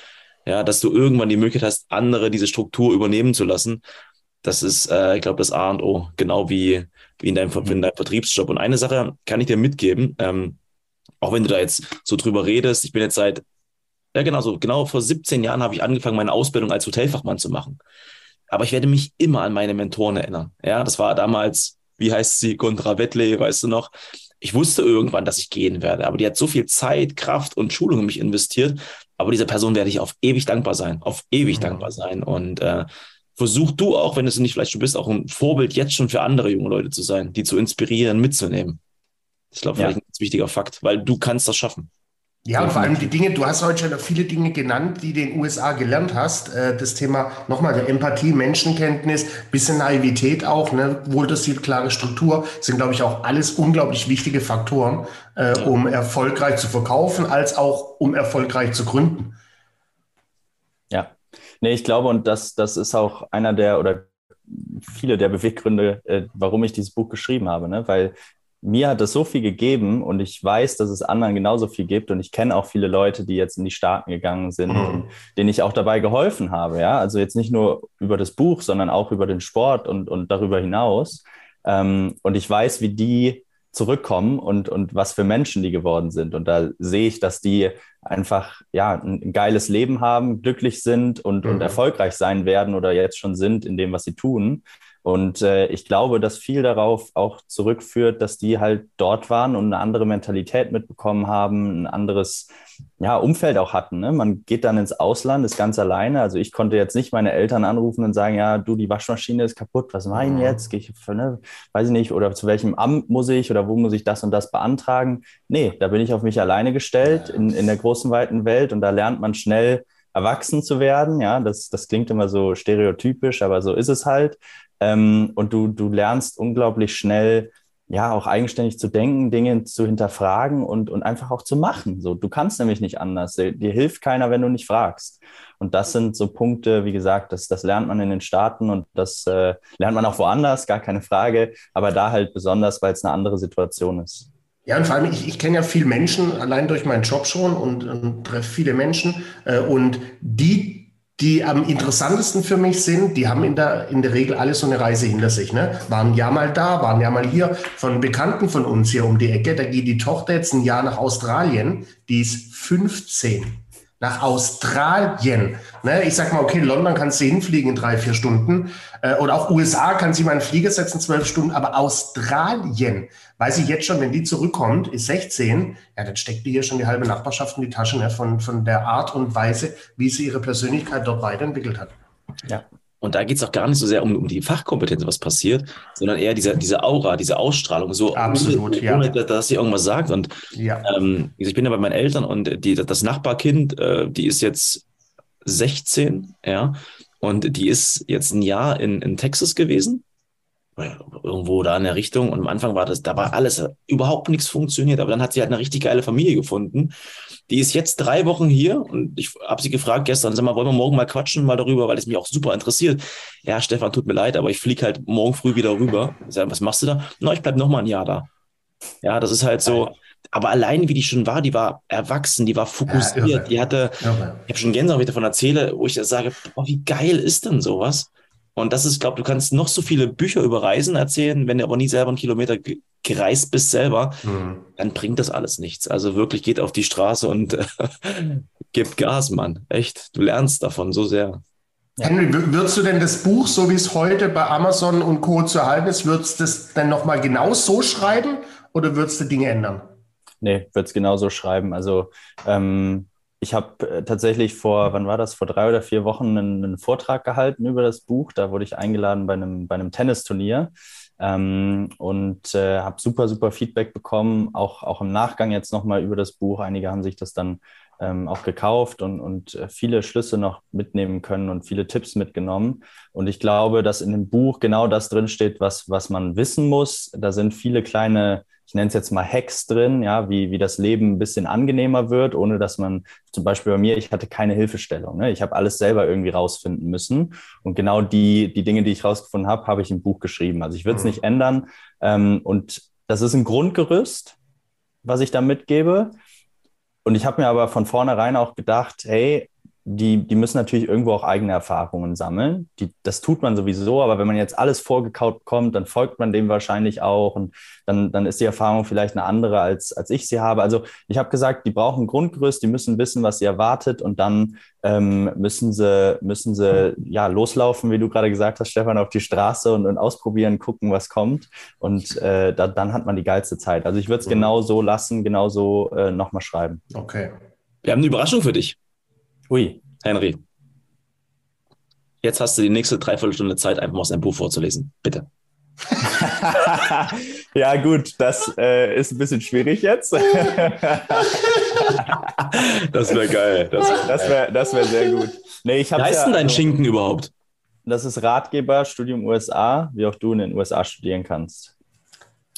Ja, dass du irgendwann die Möglichkeit hast, andere diese Struktur übernehmen zu lassen. Das ist, äh, ich glaube, das A und O, genau wie, wie in deinem, mhm. in deinem Vertriebsjob. Und eine Sache kann ich dir mitgeben, ähm, auch wenn du da jetzt so drüber redest, ich bin jetzt seit, ja genau so, genau vor 17 Jahren habe ich angefangen, meine Ausbildung als Hotelfachmann zu machen. Aber ich werde mich immer an meine Mentoren erinnern. Ja, das war damals, wie heißt sie, Gondra Wettley, weißt du noch? Ich wusste irgendwann, dass ich gehen werde, aber die hat so viel Zeit, Kraft und Schulung in mich investiert. Aber dieser Person werde ich auf ewig dankbar sein, auf ewig mhm. dankbar sein. Und äh, versuch du auch, wenn du es nicht vielleicht schon bist, auch ein Vorbild jetzt schon für andere junge Leute zu sein, die zu inspirieren, mitzunehmen. Ich glaube, vielleicht ja. ein ganz wichtiger Fakt, weil du kannst das schaffen. Ja, und vor allem die Dinge, du hast heute schon viele Dinge genannt, die du in den USA gelernt hast. Äh, das Thema nochmal der Empathie, Menschenkenntnis, bisschen Naivität auch, ne? wohldosiert, klare Struktur, sind, glaube ich, auch alles unglaublich wichtige Faktoren, äh, um erfolgreich zu verkaufen, als auch um erfolgreich zu gründen. Nee, ich glaube, und das, das ist auch einer der oder viele der Beweggründe, äh, warum ich dieses Buch geschrieben habe, ne? weil mir hat es so viel gegeben und ich weiß, dass es anderen genauso viel gibt und ich kenne auch viele Leute, die jetzt in die Staaten gegangen sind mhm. und denen ich auch dabei geholfen habe, ja, also jetzt nicht nur über das Buch, sondern auch über den Sport und, und darüber hinaus ähm, und ich weiß, wie die zurückkommen und, und was für Menschen die geworden sind. Und da sehe ich, dass die einfach ja, ein geiles Leben haben, glücklich sind und, mhm. und erfolgreich sein werden oder jetzt schon sind in dem, was sie tun. Und äh, ich glaube, dass viel darauf auch zurückführt, dass die halt dort waren und eine andere Mentalität mitbekommen haben, ein anderes ja, Umfeld auch hatten. Ne? Man geht dann ins Ausland, ist ganz alleine. Also ich konnte jetzt nicht meine Eltern anrufen und sagen, ja, du, die Waschmaschine ist kaputt, was ich mhm. jetzt? Gehe ich, ne? weiß ich nicht, oder zu welchem Amt muss ich oder wo muss ich das und das beantragen? Nee, da bin ich auf mich alleine gestellt in, in der großen, weiten Welt und da lernt man schnell erwachsen zu werden. Ja, das, das klingt immer so stereotypisch, aber so ist es halt. Ähm, und du, du lernst unglaublich schnell, ja, auch eigenständig zu denken, Dinge zu hinterfragen und, und einfach auch zu machen. So, du kannst nämlich nicht anders. Dir, dir hilft keiner, wenn du nicht fragst. Und das sind so Punkte, wie gesagt, das, das lernt man in den Staaten und das äh, lernt man auch woanders, gar keine Frage, aber da halt besonders, weil es eine andere Situation ist. Ja, und vor allem, ich, ich kenne ja viele Menschen, allein durch meinen Job schon und, und treffe viele Menschen. Äh, und die die am interessantesten für mich sind, die haben in der, in der Regel alle so eine Reise hinter sich. Ne? Waren ja mal da, waren ja mal hier von Bekannten von uns hier um die Ecke. Da geht die Tochter jetzt ein Jahr nach Australien, die ist 15 nach Australien. Ne? Ich sag mal, okay, London kannst du hinfliegen in drei, vier Stunden. Äh, oder auch USA kann sie mal einen Flieger setzen, zwölf Stunden. Aber Australien, weiß ich jetzt schon, wenn die zurückkommt, ist 16, ja, dann steckt die hier schon die halbe Nachbarschaft in die Tasche ne? von, von der Art und Weise, wie sie ihre Persönlichkeit dort weiterentwickelt hat. Ja. Und da geht es auch gar nicht so sehr um, um die Fachkompetenz, was passiert, sondern eher diese, diese Aura, diese Ausstrahlung, so Absolut, ohne, ohne ja. dass sie irgendwas sagt. Und ja. ähm, ich bin ja bei meinen Eltern und die, das Nachbarkind, äh, die ist jetzt 16, ja, und die ist jetzt ein Jahr in, in Texas gewesen irgendwo da in der Richtung. Und am Anfang war das, da war alles überhaupt nichts funktioniert. Aber dann hat sie halt eine richtig geile Familie gefunden. Die ist jetzt drei Wochen hier und ich habe sie gefragt gestern, sag mal, wollen wir morgen mal quatschen mal darüber, weil es mich auch super interessiert. Ja, Stefan, tut mir leid, aber ich fliege halt morgen früh wieder rüber. Sag, was machst du da? Na, ich bleib noch mal ein Jahr da. Ja, das ist halt so. Aber allein, wie die schon war, die war erwachsen, die war fokussiert, ja, die hatte, irre. ich habe schon Gänsehaut, wenn ich davon erzähle, wo ich sage, boah, wie geil ist denn sowas? Und das ist, glaube du kannst noch so viele Bücher über Reisen erzählen, wenn du aber nie selber einen Kilometer gereist bist selber, mhm. dann bringt das alles nichts. Also wirklich geht auf die Straße und äh, gibt Gas, Mann. Echt, du lernst davon so sehr. Henry, würdest du denn das Buch, so wie es heute bei Amazon und Co. zu erhalten ist, würdest du das dann nochmal genau so schreiben oder würdest du Dinge ändern? Nee, würde es genauso schreiben. Also ähm, ich habe äh, tatsächlich vor, wann war das, vor drei oder vier Wochen einen, einen, Vortrag gehalten über das Buch. Da wurde ich eingeladen bei einem, bei einem Tennisturnier ähm, und äh, habe super, super Feedback bekommen, auch, auch im Nachgang jetzt nochmal über das Buch. Einige haben sich das dann ähm, auch gekauft und, und äh, viele Schlüsse noch mitnehmen können und viele Tipps mitgenommen. Und ich glaube, dass in dem Buch genau das drinsteht, was, was man wissen muss. Da sind viele kleine ich nenne es jetzt mal Hacks drin, ja, wie, wie das Leben ein bisschen angenehmer wird, ohne dass man, zum Beispiel bei mir, ich hatte keine Hilfestellung. Ne? Ich habe alles selber irgendwie rausfinden müssen. Und genau die, die Dinge, die ich rausgefunden habe, habe ich im Buch geschrieben. Also ich würde es mhm. nicht ändern. Ähm, und das ist ein Grundgerüst, was ich da mitgebe. Und ich habe mir aber von vornherein auch gedacht, hey, die, die müssen natürlich irgendwo auch eigene Erfahrungen sammeln. Die, das tut man sowieso, aber wenn man jetzt alles vorgekaut bekommt, dann folgt man dem wahrscheinlich auch und dann, dann ist die Erfahrung vielleicht eine andere, als, als ich sie habe. Also ich habe gesagt, die brauchen Grundgerüst, die müssen wissen, was sie erwartet und dann ähm, müssen sie, müssen sie ja loslaufen, wie du gerade gesagt hast, Stefan, auf die Straße und, und ausprobieren, gucken, was kommt. Und äh, da, dann hat man die geilste Zeit. Also ich würde es mhm. genau so lassen, genau so äh, nochmal schreiben. Okay. Wir haben eine Überraschung für dich. Ui. Henry. Jetzt hast du die nächste Dreiviertelstunde Zeit, einfach mal aus deinem Buch vorzulesen. Bitte. ja, gut, das äh, ist ein bisschen schwierig jetzt. das wäre geil. Das wäre das wär, das wär sehr gut. Nee, ich heißt ja, denn dein also, Schinken überhaupt? Das ist Ratgeber, Studium USA, wie auch du in den USA studieren kannst.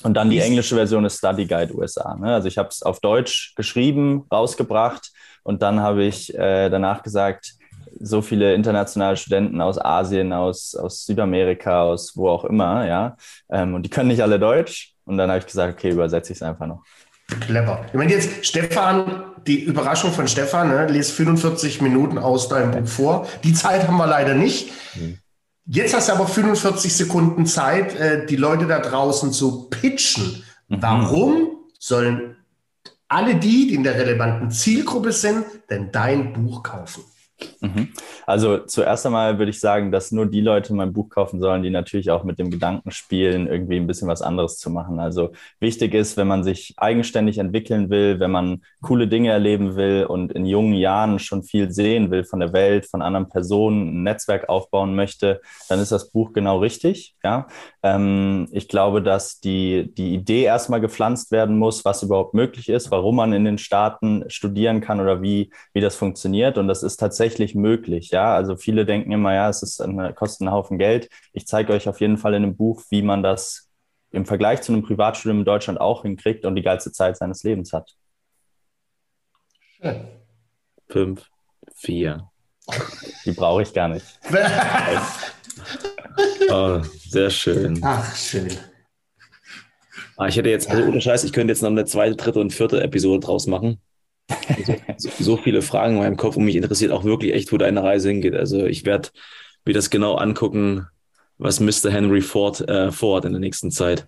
Und dann die englische Version ist Study Guide USA. Ne? Also ich habe es auf Deutsch geschrieben, rausgebracht und dann habe ich äh, danach gesagt, so viele internationale Studenten aus Asien, aus, aus Südamerika, aus wo auch immer, ja. Ähm, und die können nicht alle Deutsch. Und dann habe ich gesagt, okay, übersetze ich es einfach noch. Clever. Ich meine jetzt, Stefan, die Überraschung von Stefan, ne, lest 45 Minuten aus deinem Buch vor. Die Zeit haben wir leider nicht. Mhm. Jetzt hast du aber 45 Sekunden Zeit, äh, die Leute da draußen zu pitchen. Mhm. Warum sollen alle die, die in der relevanten Zielgruppe sind, denn dein Buch kaufen? Mhm. Also zuerst einmal würde ich sagen, dass nur die Leute mein Buch kaufen sollen, die natürlich auch mit dem Gedanken spielen, irgendwie ein bisschen was anderes zu machen. Also wichtig ist, wenn man sich eigenständig entwickeln will, wenn man coole Dinge erleben will und in jungen Jahren schon viel sehen will von der Welt, von anderen Personen, ein Netzwerk aufbauen möchte, dann ist das Buch genau richtig. Ja, ähm, ich glaube, dass die, die Idee erstmal gepflanzt werden muss, was überhaupt möglich ist, warum man in den Staaten studieren kann oder wie, wie das funktioniert. Und das ist tatsächlich möglich. Ja, also viele denken immer, ja, es ist eine, kostet einen Haufen Geld. Ich zeige euch auf jeden Fall in einem Buch, wie man das im Vergleich zu einem Privatstudium in Deutschland auch hinkriegt und die geilste Zeit seines Lebens hat. Schön. Fünf, vier. Die brauche ich gar nicht. oh, sehr schön. Ach, schön. Ah, ich hätte jetzt, also ohne Scheiß, ich könnte jetzt noch eine zweite, dritte und vierte Episode draus machen. So, so, viele Fragen in meinem Kopf und mich interessiert auch wirklich echt, wo deine Reise hingeht. Also ich werde mir das genau angucken, was Mr. Henry Ford äh, vorhat in der nächsten Zeit.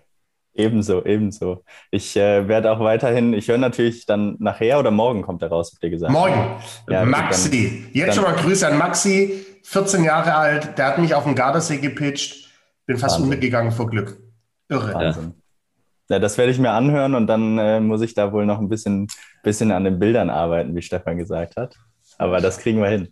Ebenso, ebenso. Ich äh, werde auch weiterhin, ich höre natürlich dann nachher oder morgen kommt er raus, habt ihr gesagt. Morgen. Ja, Maxi. Dann, Jetzt dann, schon mal Grüße an Maxi, 14 Jahre alt, der hat mich auf dem Gardasee gepitcht. Bin fast Wahnsinn. untergegangen vor Glück. Irre. Wahnsinn. Ja, das werde ich mir anhören und dann äh, muss ich da wohl noch ein bisschen, bisschen an den Bildern arbeiten, wie Stefan gesagt hat. Aber das kriegen wir hin.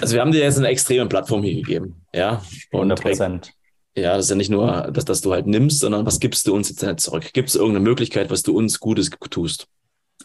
Also wir haben dir jetzt eine extreme Plattform hier gegeben. Ja, 100 Prozent. Ja, das ist ja nicht nur, dass, dass du halt nimmst, sondern was gibst du uns jetzt zurück? Gibt es irgendeine Möglichkeit, was du uns Gutes tust?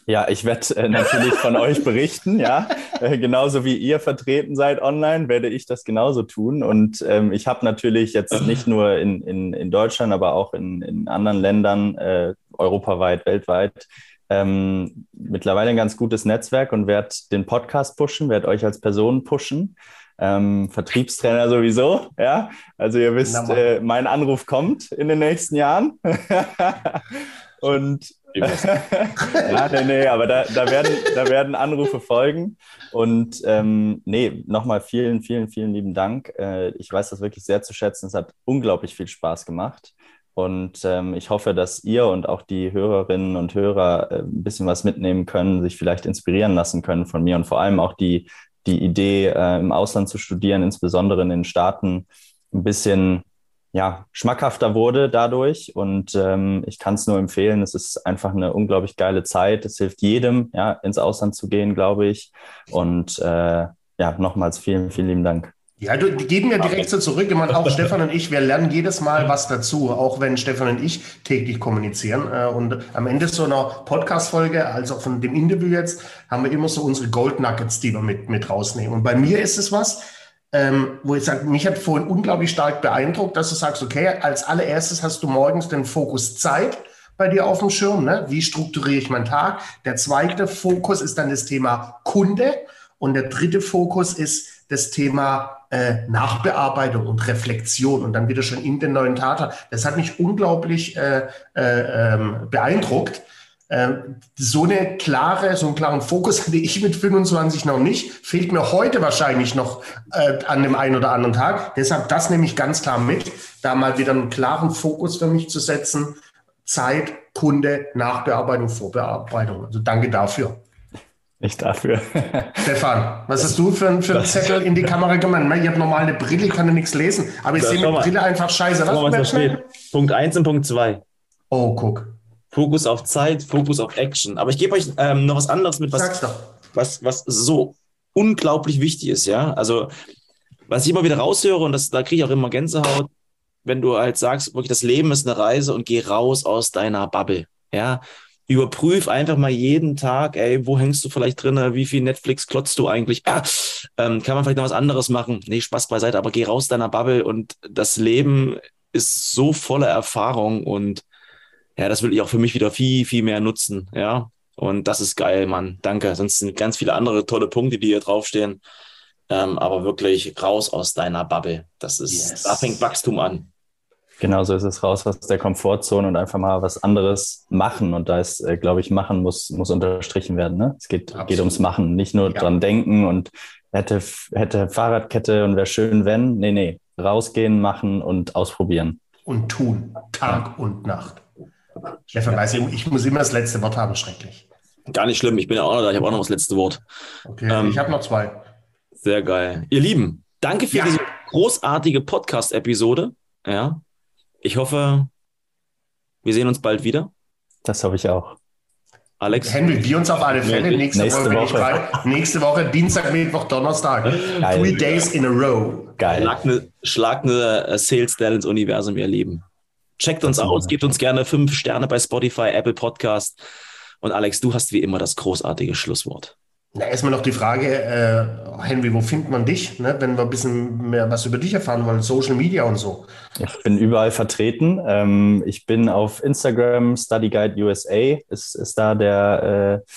Ja, ich werde äh, natürlich von euch berichten, ja. Äh, genauso wie ihr vertreten seid online, werde ich das genauso tun. Und ähm, ich habe natürlich jetzt nicht nur in, in, in Deutschland, aber auch in, in anderen Ländern, äh, europaweit, weltweit, ähm, mittlerweile ein ganz gutes Netzwerk und werde den Podcast pushen, werde euch als Person pushen. Ähm, Vertriebstrainer sowieso, ja. Also ihr wisst, äh, mein Anruf kommt in den nächsten Jahren. und ja, nee, nee, aber da, da, werden, da werden Anrufe folgen. Und ähm, nee, nochmal vielen, vielen, vielen lieben Dank. Äh, ich weiß das wirklich sehr zu schätzen. Es hat unglaublich viel Spaß gemacht. Und ähm, ich hoffe, dass ihr und auch die Hörerinnen und Hörer äh, ein bisschen was mitnehmen können, sich vielleicht inspirieren lassen können von mir und vor allem auch die, die Idee, äh, im Ausland zu studieren, insbesondere in den Staaten, ein bisschen ja, schmackhafter wurde dadurch. Und ähm, ich kann es nur empfehlen. Es ist einfach eine unglaublich geile Zeit. Es hilft jedem, ja, ins Ausland zu gehen, glaube ich. Und äh, ja, nochmals vielen, vielen lieben Dank. Ja, du, die geben ja direkt so zurück. Ich meine, auch Stefan und ich, wir lernen jedes Mal was dazu, auch wenn Stefan und ich täglich kommunizieren. Äh, und am Ende so einer Podcast-Folge, also von dem Interview jetzt, haben wir immer so unsere Gold Nuggets, die wir mit, mit rausnehmen. Und bei mir ist es was, ähm, wo ich sage, mich hat vorhin unglaublich stark beeindruckt, dass du sagst, okay, als allererstes hast du morgens den Fokus Zeit bei dir auf dem Schirm. Ne? Wie strukturiere ich meinen Tag? Der zweite Fokus ist dann das Thema Kunde und der dritte Fokus ist das Thema äh, Nachbearbeitung und Reflexion und dann wieder schon in den neuen Tater. Das hat mich unglaublich äh, äh, ähm, beeindruckt so eine klare, so einen klaren Fokus hatte ich mit 25 noch nicht. Fehlt mir heute wahrscheinlich noch äh, an dem einen oder anderen Tag. Deshalb das nehme ich ganz klar mit, da mal wieder einen klaren Fokus für mich zu setzen. Zeit, Kunde, Nachbearbeitung, Vorbearbeitung. Also danke dafür. Nicht dafür. Stefan, was hast du für, für einen Zettel in die Kamera gemacht? Ich habe normal eine Brille, ich kann ja nichts lesen, aber ich sehe mit Brille einfach scheiße. Was, was Punkt 1 und Punkt 2. Oh, guck. Fokus auf Zeit, Fokus auf Action. Aber ich gebe euch ähm, noch was anderes mit, was, was, was so unglaublich wichtig ist, ja. Also, was ich immer wieder raushöre, und das, da kriege ich auch immer Gänsehaut, wenn du halt sagst, wirklich, das Leben ist eine Reise und geh raus aus deiner Bubble, ja. Überprüf einfach mal jeden Tag, ey, wo hängst du vielleicht drin, wie viel Netflix klotzt du eigentlich? Ah, ähm, kann man vielleicht noch was anderes machen? Nee, Spaß beiseite, aber geh raus deiner Bubble und das Leben ist so voller Erfahrung und ja, das will ich auch für mich wieder viel, viel mehr nutzen. Ja, und das ist geil, Mann. Danke. Sonst sind ganz viele andere tolle Punkte, die hier draufstehen. Ähm, aber wirklich raus aus deiner Bubble. Das ist, yes. da fängt Wachstum an. Genau so ist es raus aus der Komfortzone und einfach mal was anderes machen. Und da ist, äh, glaube ich, machen muss, muss unterstrichen werden. Ne? Es geht, geht ums Machen, nicht nur ja. dran denken und hätte, hätte Fahrradkette und wäre schön, wenn. Nee, nee. Rausgehen, machen und ausprobieren. Und tun. Tag ja. und Nacht. Stefan weiß, ich muss immer das letzte Wort haben, schrecklich. Gar nicht schlimm, ich bin ja auch noch da, ich habe auch noch das letzte Wort. Okay, ähm, ich habe noch zwei. Sehr geil. Ihr Lieben, danke für ja. diese großartige Podcast-Episode. Ja. Ich hoffe, wir sehen uns bald wieder. Das hoffe ich auch. Alex? Henry, wir uns auf alle Fälle. Nächste, nächste Woche. Woche. Nächste Woche, Dienstag, Mittwoch, Donnerstag. Geil. Three days in a row. Geil. Schlag eine, schlag eine äh, Sales Style ins Universum, ihr Lieben. Checkt uns aus, gebt uns gerne fünf Sterne bei Spotify, Apple Podcast. Und Alex, du hast wie immer das großartige Schlusswort. Na, erstmal noch die Frage, äh, Henry, wo findet man dich, ne, wenn wir ein bisschen mehr was über dich erfahren wollen, Social Media und so? Ich bin überall vertreten. Ähm, ich bin auf Instagram, Study Guide USA ist, ist da der, äh,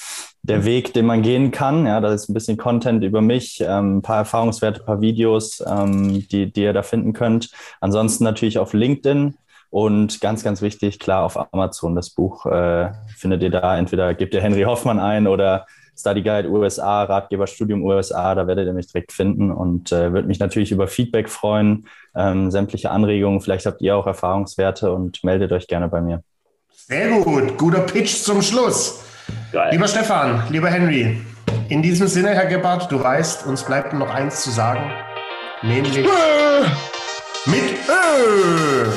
der Weg, den man gehen kann. Ja, da ist ein bisschen Content über mich, ähm, ein paar Erfahrungswerte, ein paar Videos, ähm, die, die ihr da finden könnt. Ansonsten natürlich auf LinkedIn und ganz, ganz wichtig, klar, auf Amazon das Buch äh, findet ihr da. Entweder gebt ihr Henry Hoffmann ein oder Study Guide USA, Ratgeberstudium USA, da werdet ihr mich direkt finden und äh, würde mich natürlich über Feedback freuen, ähm, sämtliche Anregungen. Vielleicht habt ihr auch Erfahrungswerte und meldet euch gerne bei mir. Sehr gut, guter Pitch zum Schluss. Geil. Lieber Stefan, lieber Henry, in diesem Sinne, Herr Gebhardt, du weißt, uns bleibt noch eins zu sagen, nämlich mit Ö.